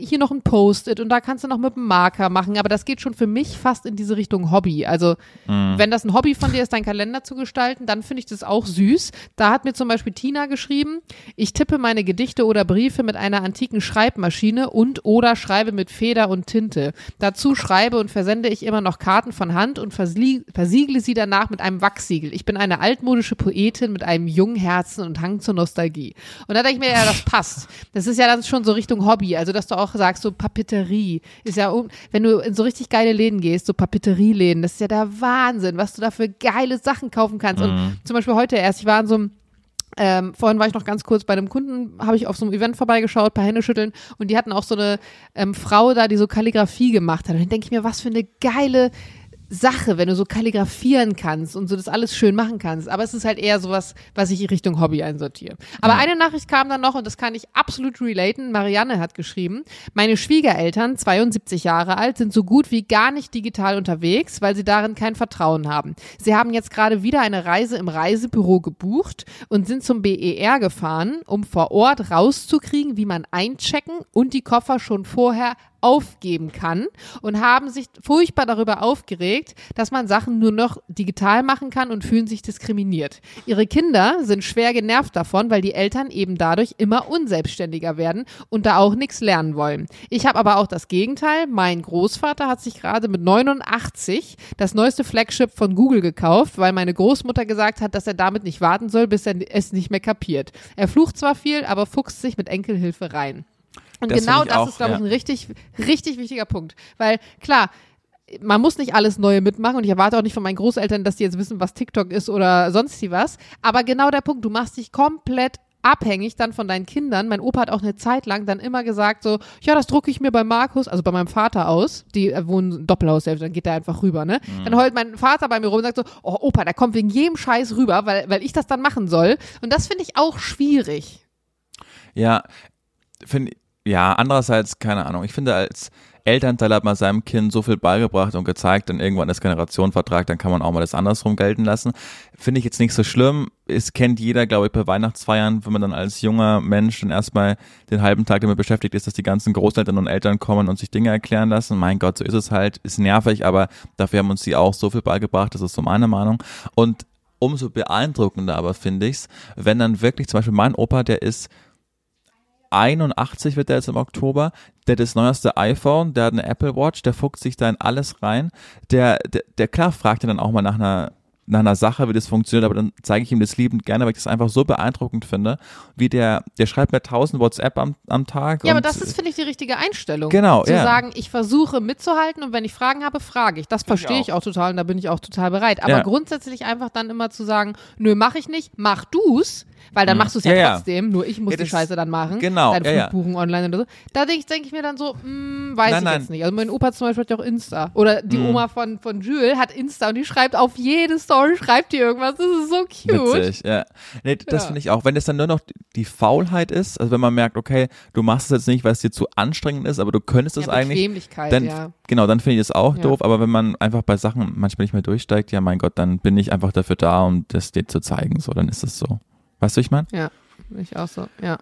hier noch ein Post-it und da kannst du noch mit einem Marker machen. Aber das geht schon für mich fast in diese Richtung Hobby. Also Mhm. Wenn das ein Hobby von dir ist, deinen Kalender zu gestalten, dann finde ich das auch süß. Da hat mir zum Beispiel Tina geschrieben, ich tippe meine Gedichte oder Briefe mit einer antiken Schreibmaschine und oder schreibe mit Feder und Tinte. Dazu schreibe und versende ich immer noch Karten von Hand und versiegle sie danach mit einem Wachsiegel. Ich bin eine altmodische Poetin mit einem jungen Herzen und Hang zur Nostalgie. Und da denke ich mir, ja, das passt. Das ist ja dann schon so Richtung Hobby. Also, dass du auch sagst, so Papeterie ist ja, wenn du in so richtig geile Läden gehst, so Papeterieläden, das ist ja der Wahnsinn, was du da für geile Sachen kaufen kannst. Mhm. Und zum Beispiel heute erst, ich war in so einem Ähm, vorhin war ich noch ganz kurz bei einem Kunden, habe ich auf so einem Event vorbeigeschaut, paar Hände schütteln und die hatten auch so eine ähm, Frau da, die so Kalligrafie gemacht hat. Und dann denke ich mir, was für eine geile Sache, wenn du so kalligrafieren kannst und so das alles schön machen kannst. Aber es ist halt eher sowas, was ich in Richtung Hobby einsortiere. Aber Ja. eine Nachricht kam dann noch und das kann ich absolut relaten. Marianne hat geschrieben, meine Schwiegereltern, 72 Jahre alt, sind so gut wie gar nicht digital unterwegs, weil sie darin kein Vertrauen haben. Sie haben jetzt gerade wieder eine Reise im Reisebüro gebucht und sind zum BER gefahren, um vor Ort rauszukriegen, wie man einchecken und die Koffer schon vorher aufgeben kann und haben sich furchtbar darüber aufgeregt, dass man Sachen nur noch digital machen kann und fühlen sich diskriminiert. Ihre Kinder sind schwer genervt davon, weil die Eltern eben dadurch immer unselbstständiger werden und da auch nichts lernen wollen. Ich habe aber auch das Gegenteil. Mein Großvater hat sich gerade mit 89 das neueste Flagship von Google gekauft, weil meine Großmutter gesagt hat, dass er damit nicht warten soll, bis er es nicht mehr kapiert. Er flucht zwar viel, aber fuchst sich mit Enkelhilfe rein. Und Das genau ich das auch, ist, glaube ich, ja. ein richtig, richtig wichtiger Punkt. Weil klar, man muss nicht alles Neue mitmachen und ich erwarte auch nicht von meinen Großeltern, dass die jetzt wissen, was TikTok ist oder sonst wie was. Aber genau der Punkt, du machst dich komplett abhängig dann von deinen Kindern. Mein Opa hat auch eine Zeit lang dann immer gesagt so, ja, das drucke ich mir bei Markus, also bei meinem Vater aus. Die äh, wohnen im Doppelhaus selbst, dann geht der einfach rüber, ne? Mhm. Dann heult mein Vater bei mir rum und sagt so, oh Opa, der kommt wegen jedem Scheiß rüber, weil, weil ich das dann machen soll. Und das finde ich auch schwierig. Ja, finde ja, andererseits, keine Ahnung, ich finde als Elternteil hat man seinem Kind so viel beigebracht und gezeigt, dann irgendwann ist Generationenvertrag, dann kann man auch mal das andersrum gelten lassen. Finde ich jetzt nicht so schlimm. Es kennt jeder, glaube ich, bei Weihnachtsfeiern, wenn man dann als junger Mensch dann erstmal den halben Tag damit beschäftigt ist, dass die ganzen Großeltern und Eltern kommen und sich Dinge erklären lassen. Mein Gott, so ist es halt, ist nervig, aber dafür haben uns die auch so viel beigebracht, das ist so meine Meinung. Und umso beeindruckender aber finde ich's, wenn dann wirklich zum Beispiel mein Opa, der ist 81 wird der jetzt im Oktober, der hat das neueste iPhone, der hat eine Apple Watch, der fuchst sich da in alles rein. Der, der, der klar fragt er dann auch mal nach einer nach einer Sache, wie das funktioniert, aber dann zeige ich ihm das liebend gerne, weil ich das einfach so beeindruckend finde, wie der, der schreibt mir 1000 WhatsApp am, am Tag. Ja, aber das ist, finde ich, die richtige Einstellung. Genau, Zu ja. sagen, ich versuche mitzuhalten und wenn ich Fragen habe, frage ich. Das verstehe ich auch total und da bin ich auch total bereit. Aber Ja. grundsätzlich einfach dann immer zu sagen, nö, mach ich nicht, mach du's, weil dann machst du es ja, Mhm. Ja, trotzdem, nur ich muss Ja, die das- Scheiße dann machen. Genau, Dein ja. Flugbuchen online oder so. Da denke ich, denk ich mir dann so, hm, weiß Nein, ich nein. jetzt nicht. Also mein Opa zum Beispiel hat ja auch Insta. Oder die Mhm. Oma von, von Jules hat Insta und die schreibt auf jede Story, schreibt die irgendwas. Das ist so cute. Witzig, ja. Nee, das finde ich auch. Wenn es dann nur noch die Faulheit ist, also wenn man merkt, okay, du machst es jetzt nicht, weil es dir zu anstrengend ist, aber du könntest es eigentlich, dann, ja. genau, dann finde ich es auch doof, aber wenn man einfach bei Sachen manchmal nicht mehr durchsteigt, ja mein Gott, dann bin ich einfach dafür da, um das dir zu zeigen, so, dann ist es so. Weißt du, ich meine? Ja, ich auch so, ja.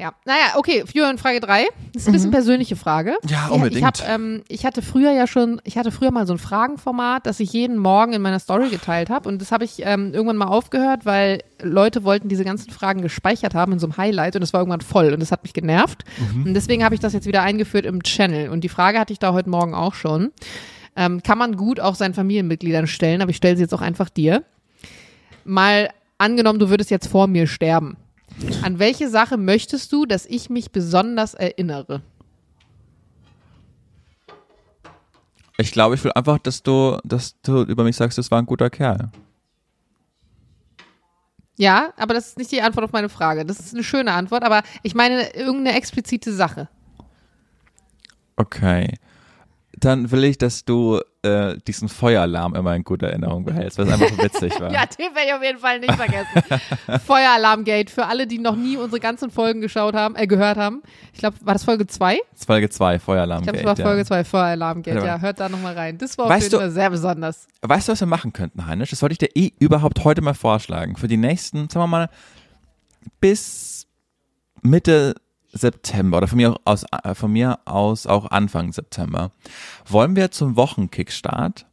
Ja, naja, okay, Jürgen, Frage drei. Das ist ein bisschen persönliche Frage. Mhm. Ja, Ich, unbedingt. hab, ähm, ich hatte früher ja schon, ich hatte früher mal so ein Fragenformat, das ich jeden Morgen in meiner Story geteilt habe. Und das habe ich ähm, irgendwann mal aufgehört, weil Leute wollten diese ganzen Fragen gespeichert haben in so einem Highlight und es war irgendwann voll und das hat mich genervt. Mhm. Und deswegen habe ich das jetzt wieder eingeführt im Channel. Und die Frage hatte ich da heute Morgen auch schon. Ähm, kann man gut auch seinen Familienmitgliedern stellen, aber ich stelle sie jetzt auch einfach dir. Mal angenommen, du würdest jetzt vor mir sterben. An welche Sache möchtest du, dass ich mich besonders erinnere? Ich glaube, ich will einfach, dass du, dass du über mich sagst, das war ein guter Kerl. Ja, aber das ist nicht die Antwort auf meine Frage. Das ist eine schöne Antwort, aber ich meine irgendeine explizite Sache. Okay. Dann will ich, dass du äh, diesen Feueralarm immer in guter Erinnerung behältst, weil es einfach so witzig *laughs* war. Ja, den werde ich auf jeden Fall nicht vergessen. *laughs* Feueralarmgate für alle, die noch nie unsere ganzen Folgen geschaut haben, äh, gehört haben. Ich glaube, war das Folge 2? Ich Das ist Folge 2, Feueralarm. glaube, es war Folge 2, Feueralarmgate. Warte mal. Ja, hört da nochmal rein. Das war auf Weißt jeden du- Fall sehr besonders. Weißt du, was wir machen könnten, Heinisch? Das wollte ich dir eh überhaupt heute mal vorschlagen. Für die nächsten, sagen wir mal, bis Mitte September oder von mir aus, äh, von mir aus auch Anfang September. Wollen wir zum Wochenkickstart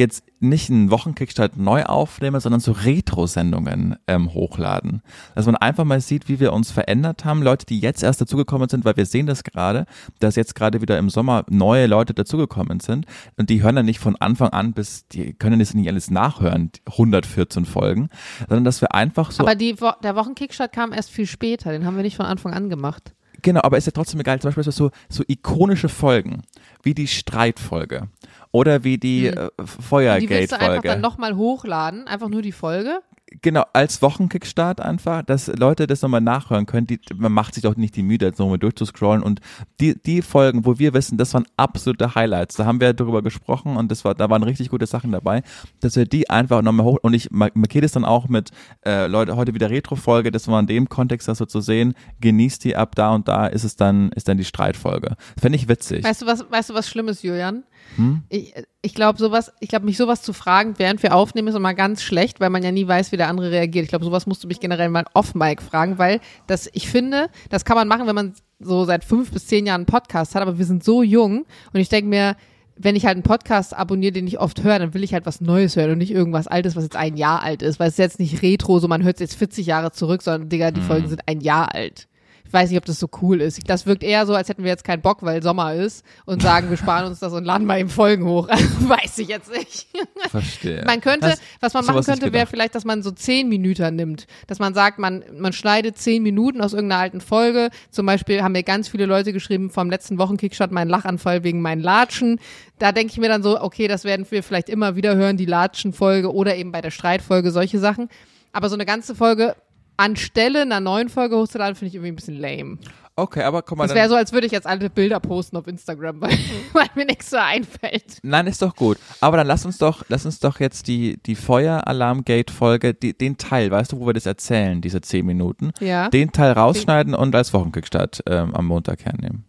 jetzt nicht einen Wochenkickstart neu aufnehmen, sondern so Retro-Sendungen ähm, hochladen. Dass man einfach mal sieht, wie wir uns verändert haben. Leute, die jetzt erst dazugekommen sind, weil wir sehen das gerade, dass jetzt gerade wieder im Sommer neue Leute dazugekommen sind. Und die hören dann nicht von Anfang an bis, die können das nicht alles nachhören, die 114 Folgen, sondern dass wir einfach so Aber die, der Wochenkickstart kam erst viel später. Den haben wir nicht von Anfang an gemacht. Genau, aber ist ja trotzdem egal. Zum Beispiel so, so ikonische Folgen, wie die Streitfolge oder wie die äh, Hm. Die willst du einfach Feuergate-Folge. dann nochmal hochladen, einfach nur die Folge. Genau, als Wochenkickstart einfach, dass Leute das nochmal nachhören können. Die, man macht sich doch nicht die Mühe, jetzt nochmal durchzuscrollen. Und die, die Folgen, wo wir wissen, das waren absolute Highlights. Da haben wir darüber gesprochen und das war, da waren richtig gute Sachen dabei, dass wir die einfach nochmal hoch. Und ich markiere das dann auch mit äh, Leute, heute wieder Retro-Folge, das war in dem Kontext, das so zu sehen, genießt die ab da und da ist es dann, ist dann die Streitfolge. Fände ich witzig. Weißt du was, weißt du was Schlimmes, Julian? Hm? Ich, ich glaube, sowas, ich glaube, mich sowas zu fragen, während wir aufnehmen, ist immer ganz schlecht, weil man ja nie weiß, wie der andere reagiert. Ich glaube, sowas musst du mich generell mal off-Mic fragen, weil das, ich finde, das kann man machen, wenn man so seit fünf bis zehn Jahren einen Podcast hat, aber wir sind so jung und ich denke mir, wenn ich halt einen Podcast abonniere, den ich oft höre, dann will ich halt was Neues hören und nicht irgendwas Altes, was jetzt ein Jahr alt ist, weil es ist jetzt nicht Retro, so man hört es jetzt 40 Jahre zurück, sondern Digga, die mhm. Folgen sind ein Jahr alt ich weiß nicht, ob das so cool ist. Das wirkt eher so, als hätten wir jetzt keinen Bock, weil Sommer ist und sagen, wir sparen uns das und laden mal eben Folgen hoch. *laughs* weiß ich jetzt nicht. Verstehe. Man könnte, das, was man machen könnte, wäre vielleicht, dass man so zehn Minuten nimmt. Dass man sagt, man, man schneidet zehn Minuten aus irgendeiner alten Folge. Zum Beispiel haben mir ganz viele Leute geschrieben vom letzten Wochenkickstart meinen Lachanfall wegen meinen Latschen. Da denke ich mir dann so, okay, das werden wir vielleicht immer wieder hören, die Latschenfolge oder eben bei der Streitfolge, solche Sachen. Aber so eine ganze Folge anstelle einer neuen Folge hochzuladen, finde ich irgendwie ein bisschen lame. Okay, aber komm mal. Das wäre so, als würde ich jetzt alte Bilder posten auf Instagram, *laughs* weil, weil mir nichts so einfällt. Nein, ist doch gut. Aber dann lass uns doch, lass uns doch jetzt die, die Feueralarm-Gate-Folge, den Teil, weißt du, wo wir das erzählen, diese zehn Minuten, ja. den Teil rausschneiden und als Wochenkickstart ähm, am Montag hernehmen.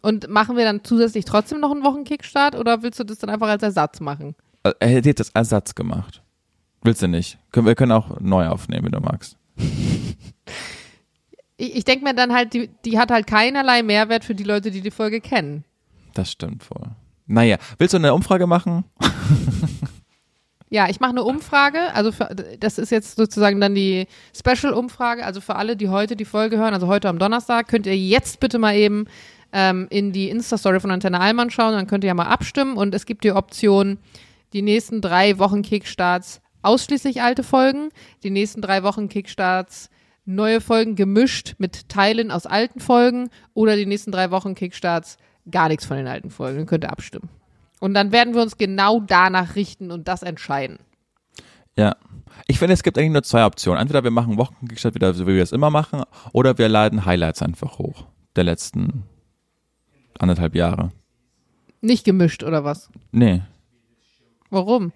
Und machen wir dann zusätzlich trotzdem noch einen Wochenkickstart oder willst du das dann einfach als Ersatz machen? Äh, er hätte jetzt als Ersatz gemacht. Willst du nicht? Wir können auch neu aufnehmen, wenn du magst ich, ich denke mir dann halt, die, die hat halt keinerlei Mehrwert für die Leute, die die Folge kennen. Das stimmt wohl. Naja, willst du eine Umfrage machen? Ja, ich mache eine Umfrage. Also für, das ist jetzt sozusagen dann die Special-Umfrage. Also für alle, die heute die Folge hören, also heute am Donnerstag, könnt ihr jetzt bitte mal eben ähm, in die Insta-Story von Antenne Allmann schauen. Dann könnt ihr ja mal abstimmen. Und es gibt die Option, die nächsten drei Wochen Kickstarts ausschließlich alte Folgen, die nächsten drei Wochen Kickstarts neue Folgen gemischt mit Teilen aus alten Folgen oder die nächsten drei Wochen Kickstarts gar nichts von den alten Folgen. Dann könnt ihr abstimmen. Und dann werden wir uns genau danach richten und das entscheiden. Ja. Ich finde, es gibt eigentlich nur zwei Optionen. Entweder wir machen Wochenkickstart wieder, so wie wir es immer machen, oder wir laden Highlights einfach hoch. Der letzten anderthalb Jahre. Nicht gemischt, oder was? Nee. Warum?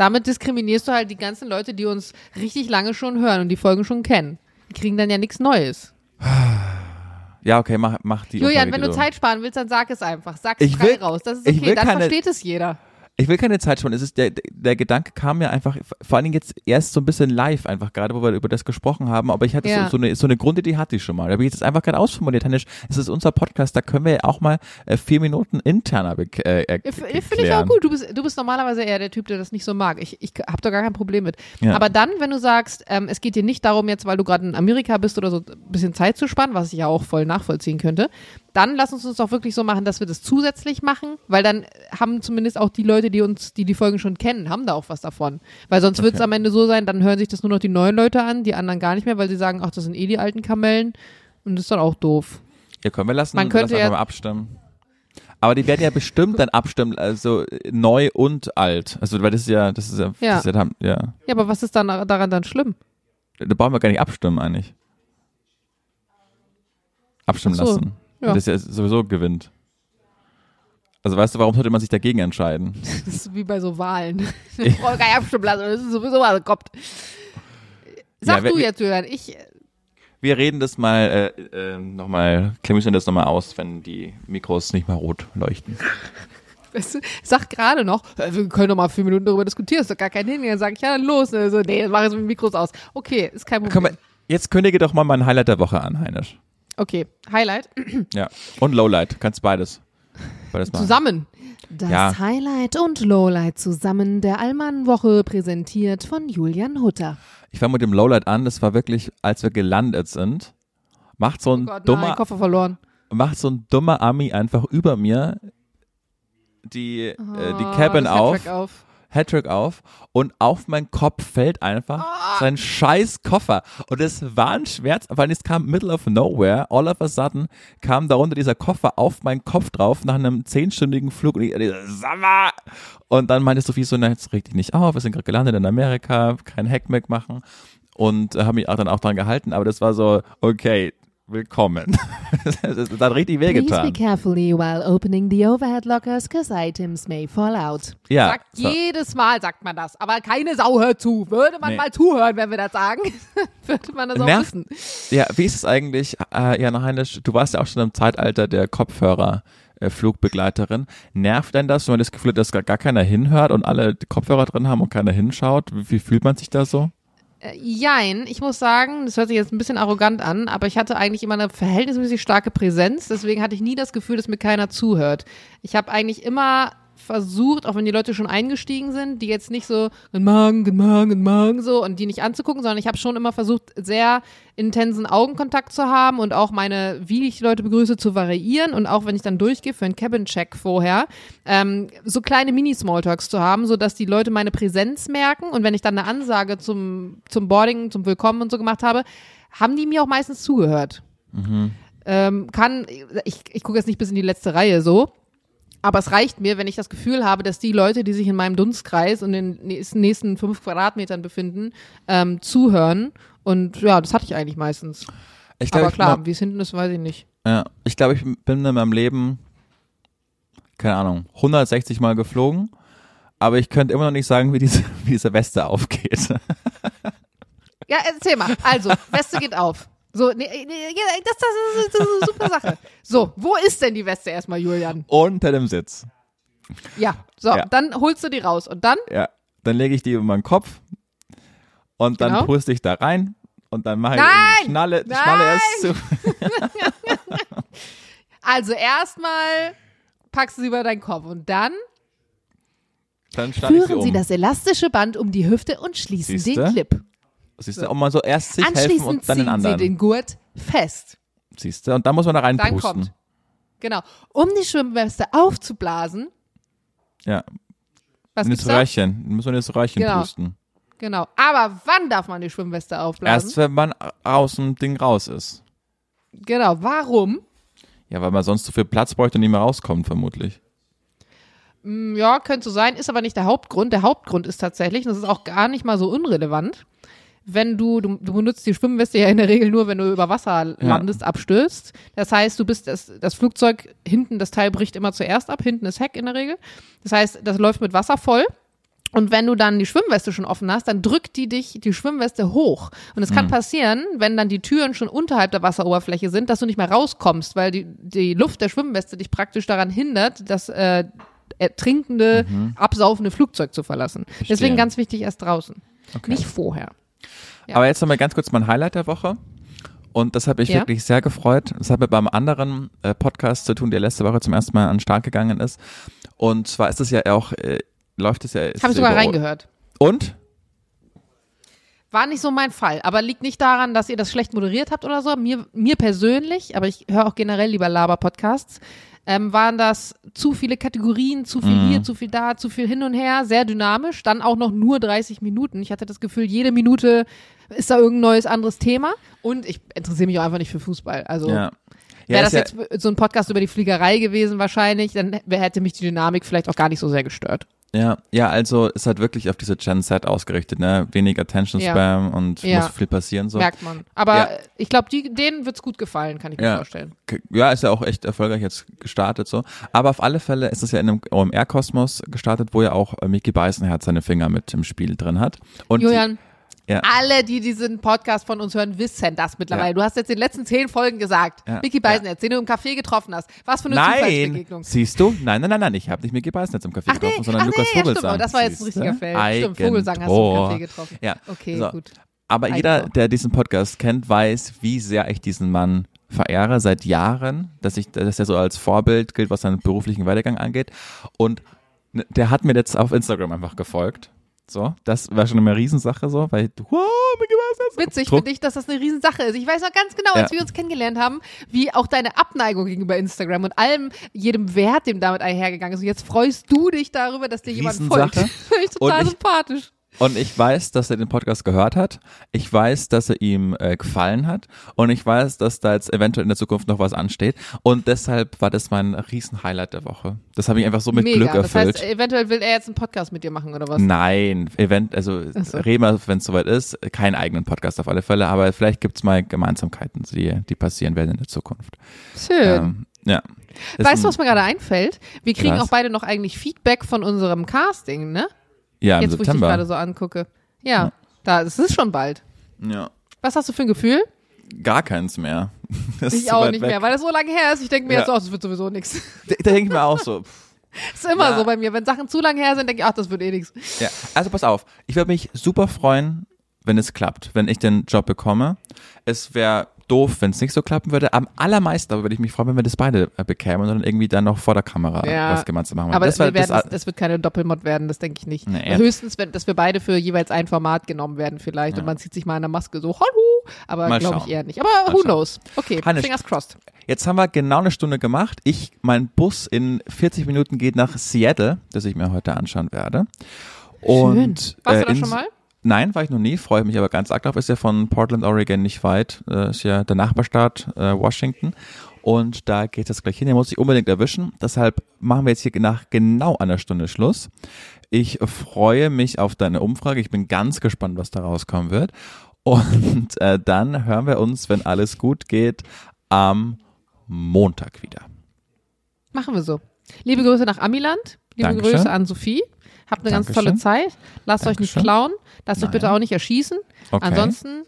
Damit diskriminierst du halt die ganzen Leute, die uns richtig lange schon hören und die Folgen schon kennen. Die kriegen dann ja nichts Neues. *sighs* Ja, okay, mach, mach die. Julian, wenn du Zeit sparen willst, dann sag es einfach. Sag es frei raus. Das ist okay, dann keine, versteht es jeder. Ich will keine Zeit schon. Es ist der, der Gedanke kam mir einfach, vor allen Dingen jetzt erst so ein bisschen live, einfach gerade, wo wir über das gesprochen haben. Aber ich hatte ja. so, so, eine, so eine Grundidee hatte ich schon mal. Da habe ich jetzt einfach gerade ausformuliert. Hannisch, es ist unser Podcast, da können wir auch mal äh, vier Minuten interner äh, erklären. Finde ich auch gut. Du bist, du bist normalerweise eher der Typ, der das nicht so mag. Ich, ich habe da gar kein Problem mit. Ja. Aber dann, wenn du sagst, ähm, es geht dir nicht darum jetzt, weil du gerade in Amerika bist oder so, ein bisschen Zeit zu spannen, was ich ja auch voll nachvollziehen könnte, dann lass uns uns doch wirklich so machen, dass wir das zusätzlich machen, weil dann haben zumindest auch die Leute, die uns, die die Folgen schon kennen, haben da auch was davon. Weil sonst okay. wird es am Ende so sein, dann hören sich das nur noch die neuen Leute an, die anderen gar nicht mehr, weil sie sagen, ach, das sind eh die alten Kamellen und das ist dann auch doof. Ja, können wir lassen, Man könnte ja, mal abstimmen. Aber die werden ja bestimmt dann abstimmen, also neu und alt. Also, weil das ist ja, das ist ja, ja. Das ist ja, ja. ja, aber was ist dann daran dann schlimm? Da brauchen wir gar nicht abstimmen eigentlich. Abstimmen so. lassen. Ja. Das ja sowieso gewinnt. Also weißt du, warum sollte man sich dagegen entscheiden? *laughs* Das ist wie bei so Wahlen. Ich brauche gar nicht abstimmen lassen, das ist sowieso was kommt. Sag ja, du jetzt, Jürgen, ich. Wir reden das mal äh, äh, nochmal, klemmieren das nochmal aus, wenn die Mikros nicht mal rot leuchten. *laughs* Weißt du, sag gerade noch, wir können doch mal vier Minuten darüber diskutieren, ist doch gar kein Ding. Dann sag ich, ja, dann los. Also, nee, mach jetzt mit Mikros aus. Okay, ist kein Problem. Komm, jetzt kündige doch mal mein Highlight der Woche an, Heinisch. Okay, Highlight. *clears throat* Ja, und Lowlight, kannst beides. beides machen. Zusammen. Das ja. Highlight und Lowlight zusammen der Allmann-Woche präsentiert von Julian Hutter. Ich fange mit dem Lowlight an, das war wirklich, als wir gelandet sind, macht so ein oh Gott, dummer, nein, Koffer verloren. macht so ein dummer Ami einfach über mir die, oh, äh, die oh, Cabin auf. auf. Hattrick auf und auf meinen Kopf fällt einfach sein scheiß Koffer. Und es war ein Schmerz, weil es kam middle of nowhere, all of a sudden kam darunter dieser Koffer auf meinen Kopf drauf nach einem zehnstündigen Flug und ich, ich Sommer! Und dann meinte Sophie so, na, jetzt reg dich nicht auf, wir sind gerade gelandet in Amerika, kein Hackmack machen und äh, habe mich auch dann auch dran gehalten, aber das war so, okay, willkommen. *laughs* das hat richtig Please be wehgetan. carefully while opening the overhead lockers, cause items may fall out. Ja, Sagt so. jedes Mal sagt man das, aber keine Sau hört zu. Würde man Nee. mal zuhören, wenn wir das sagen, *laughs* würde man das auch Nervt- wissen. Ja, wie ist es eigentlich, äh, Jana Heinisch, du warst ja auch schon im Zeitalter der Kopfhörer. Flugbegleiterin. Nervt denn das, wenn man das Gefühl hat, dass gar gar keiner hinhört und alle Kopfhörer drin haben und keiner hinschaut? Wie, wie fühlt man sich da so? Äh, Jein, ich muss sagen, das hört sich jetzt ein bisschen arrogant an, aber ich hatte eigentlich immer eine verhältnismäßig starke Präsenz, deswegen hatte ich nie das Gefühl, dass mir keiner zuhört. Ich habe eigentlich immer versucht, auch wenn die Leute schon eingestiegen sind, die jetzt nicht so Guten Morgen, Guten Morgen, Guten Morgen so und die nicht anzugucken, sondern ich habe schon immer versucht, sehr intensen Augenkontakt zu haben und auch meine, wie ich die Leute begrüße, zu variieren. Und auch wenn ich dann durchgehe für einen Cabin-Check vorher, ähm, so kleine Mini-Smalltalks zu haben, sodass die Leute meine Präsenz merken. Und wenn ich dann eine Ansage zum, zum Boarding, zum Willkommen und so gemacht habe, haben die mir auch meistens zugehört. Ähm, kann, ich, ich gucke jetzt nicht bis in die letzte Reihe so, aber es reicht mir, wenn ich das Gefühl habe, dass die Leute, die sich in meinem Dunstkreis und in den nächsten- fünf Quadratmetern befinden, ähm, zuhören. Und ja, das hatte ich eigentlich meistens. Ich glaub, aber klar, wie es hinten ist, weiß ich nicht. Ja, ich glaube, ich bin in meinem Leben, keine Ahnung, 160 Mal geflogen, aber ich könnte immer noch nicht sagen, wie diese, *laughs* wie diese Weste aufgeht. Ja, erzähl mal. Also, Weste geht auf. So, nee, nee, das, das, ist, das ist eine super Sache. So, wo ist denn die Weste erstmal, Julian? Unter dem Sitz. Ja, so, Ja. dann holst du die raus. Und dann? Ja, dann lege ich die über meinen Kopf und dann Genau. puste ich da rein und dann mache ich Nein! die Schnalle, Schnalle erst zu. *laughs* Also, erstmal packst du sie über deinen Kopf und dann Dann ich sie führen um. sie das elastische Band um die Hüfte und schließen Siehste? den Clip. Siehst du, auch mal so erst sich helfen und dann den ziehen sie anderen. den Gurt fest. Siehst du, und dann muss man da Dann reinpusten. kommt. Genau. Um die Schwimmweste aufzublasen, Ja, was in das da? Röhrchen. Muss man das Röhrchen Genau. pusten. Genau. Aber wann darf man die Schwimmweste aufblasen? Erst wenn man aus dem Ding raus ist. Genau. Warum? Ja, weil man sonst zu viel Platz bräuchte und nicht mehr rauskommt, vermutlich. Hm, Ja, könnte so sein, ist aber nicht der Hauptgrund. Der Hauptgrund ist tatsächlich, und das ist auch gar nicht mal so unrelevant, wenn du, du, du benutzt die Schwimmweste ja in der Regel nur, wenn du über Wasser landest, abstürzt. Das heißt, du bist das, das Flugzeug hinten, das Teil bricht immer zuerst ab, hinten ist Heck in der Regel. Das heißt, das läuft mit Wasser voll. Und wenn du dann die Schwimmweste schon offen hast, dann drückt die dich, die Schwimmweste hoch. Und es kann passieren, wenn dann die Türen schon unterhalb der Wasseroberfläche sind, dass du nicht mehr rauskommst, weil die, die Luft der Schwimmweste dich praktisch daran hindert, das äh, ertrinkende, absaufende Flugzeug zu verlassen. Deswegen ganz wichtig erst draußen. Okay. Nicht vorher. Ja. Aber jetzt nochmal ganz kurz mein Highlight der Woche. Und das hat mich Ja. wirklich sehr gefreut. Das hat mit beim anderen äh, Podcast zu tun, der letzte Woche zum ersten Mal an den Start gegangen ist. Und zwar ist es ja auch, äh, läuft es ja. Habe ich sogar reingehört. Und? War nicht so mein Fall, aber liegt nicht daran, dass ihr das schlecht moderiert habt oder so. Mir, mir persönlich, aber ich höre auch generell lieber Laber-Podcasts, ähm, waren das zu viele Kategorien, zu viel hier, zu viel da, zu viel hin und her, sehr dynamisch. Dann auch noch nur 30 Minuten. Ich hatte das Gefühl, jede Minute ist da irgendein neues anderes Thema. Und ich interessiere mich auch einfach nicht für Fußball. Also Ja. wäre ist das ja, jetzt so ein Podcast über die Fliegerei gewesen wahrscheinlich, dann hätte mich die Dynamik vielleicht auch gar nicht so sehr gestört. Ja, ja, also ist halt wirklich auf diese Gen Z ausgerichtet, ne? Wenig Attention Ja. Spam und Ja. muss viel passieren so. Merkt man. Aber Ja. ich glaube, denen wird's gut gefallen, kann ich mir Ja. vorstellen. Ja, ist ja auch echt erfolgreich jetzt gestartet so. Aber auf alle Fälle ist es ja in einem OMR-Kosmos gestartet, wo ja auch äh, Mickey Beisenherz seine Finger mit im Spiel drin hat. Und Julian, Ja. alle, die diesen Podcast von uns hören, wissen das mittlerweile. Ja. Du hast jetzt in den letzten zehn Folgen gesagt, Ja. Vicky Beisenherz, den du im Café getroffen hast. Was für eine Nein, Zufallsbegegnung. siehst du? Nein, nein, nein, nein, ich habe nicht Mickey Beisenherz im Café Ach nee, getroffen, sondern ach Lukas nee. Vogelsang. Das war jetzt ein richtiger Fail. Stimmt, Vogelsang hast du im Eigentor. Café getroffen. Ja, Okay, so. gut. Aber Eigentor. jeder, der diesen Podcast kennt, weiß, wie sehr ich diesen Mann verehre seit Jahren, dass ich, dass er so als Vorbild gilt, was seinen beruflichen Werdegang angeht. Und ne, der hat mir jetzt auf Instagram einfach gefolgt. So, das war schon eine Riesensache so, weil du, wow, ist Witzig Druck. für dich, dass das eine Riesensache ist. Ich weiß noch ganz genau, als Ja. wir uns kennengelernt haben, wie auch deine Abneigung gegenüber Instagram und allem, jedem Wert, dem damit einhergegangen ist. Und jetzt freust du dich darüber, dass dir jemand folgt. *laughs* Finde ich total Und ich- sympathisch. Und ich weiß, dass er den Podcast gehört hat. Ich weiß, dass er ihm äh, gefallen hat. Und ich weiß, dass da jetzt eventuell in der Zukunft noch was ansteht. Und deshalb war das mein Riesen-Highlight der Woche. Das habe ich einfach so mit Mega. Glück das erfüllt. heißt, eventuell will er jetzt einen Podcast mit dir machen oder was? Nein, Event, also so. reden wir, wenn es soweit ist, keinen eigenen Podcast auf alle Fälle, aber vielleicht gibt's mal Gemeinsamkeiten, die, die passieren werden in der Zukunft. Schön. Ähm, ja. Das weißt du, was mir gerade einfällt? Wir kriegen Was? auch beide noch eigentlich Feedback von unserem Casting, ne? Ja, im Jetzt, wo ich dich September. gerade so angucke. Ja, da, es ist schon bald. ja. Was hast du für ein Gefühl? Gar keins mehr. *laughs* Das Ich auch nicht weg. mehr, weil das so lange her ist. Ich denke mir Ja. jetzt, oh, das wird sowieso nichts. *laughs* Da, da denke ich mir auch so. pff, *laughs* ist immer Ja. so bei mir. Wenn Sachen zu lange her sind, denke ich, ach, das wird eh nichts. Ja. Also pass auf, ich würde mich super freuen, wenn es klappt, wenn ich den Job bekomme. Es wäre doof, wenn es nicht so klappen würde. Am allermeisten aber würde ich mich freuen, wenn wir das beide äh, bekämen und dann irgendwie dann noch vor der Kamera Ja. was gemeinsam machen. Aber das wir das, das, das wird keine Doppelmod werden, das denke ich nicht. Nee. Höchstens, wenn, dass wir beide für jeweils ein Format genommen werden vielleicht und man zieht sich mal in der Maske so, hallo, aber glaube ich eher nicht. Aber Mal who schauen. knows? Okay, Hannes, fingers crossed. Jetzt haben wir genau eine Stunde gemacht. Ich, mein Bus in 40 Minuten geht nach Seattle, das ich mir heute anschauen werde. Und, Warst äh, du da schon mal? Nein, war ich noch nie, freue mich aber ganz arg drauf. Ist ja von Portland, Oregon nicht weit. Äh, ist ja der Nachbarstaat äh, Washington. Und da geht das gleich hin. Den muss ich unbedingt erwischen. Deshalb machen wir jetzt hier nach genau einer Stunde Schluss. Ich freue mich auf deine Umfrage. Ich bin ganz gespannt, was da rauskommen wird. Und äh, dann hören wir uns, wenn alles gut geht, am Montag wieder. Machen wir so. Liebe Grüße nach Amiland. Liebe Dankeschön. Grüße an Sophie. Habt eine ganz Dankeschön. tolle Zeit. Lasst euch nicht Dankeschön. klauen. Lasst euch Nein. bitte auch nicht erschießen. Okay. Ansonsten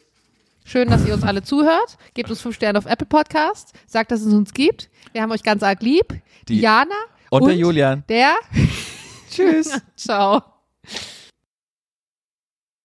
schön, dass ihr uns alle zuhört. Gebt uns fünf Sterne auf Apple Podcast. Sagt, dass es uns gibt. Wir haben euch ganz arg lieb. Die- Jana Und der Julian. Der. Tschüss. *laughs* Ciao.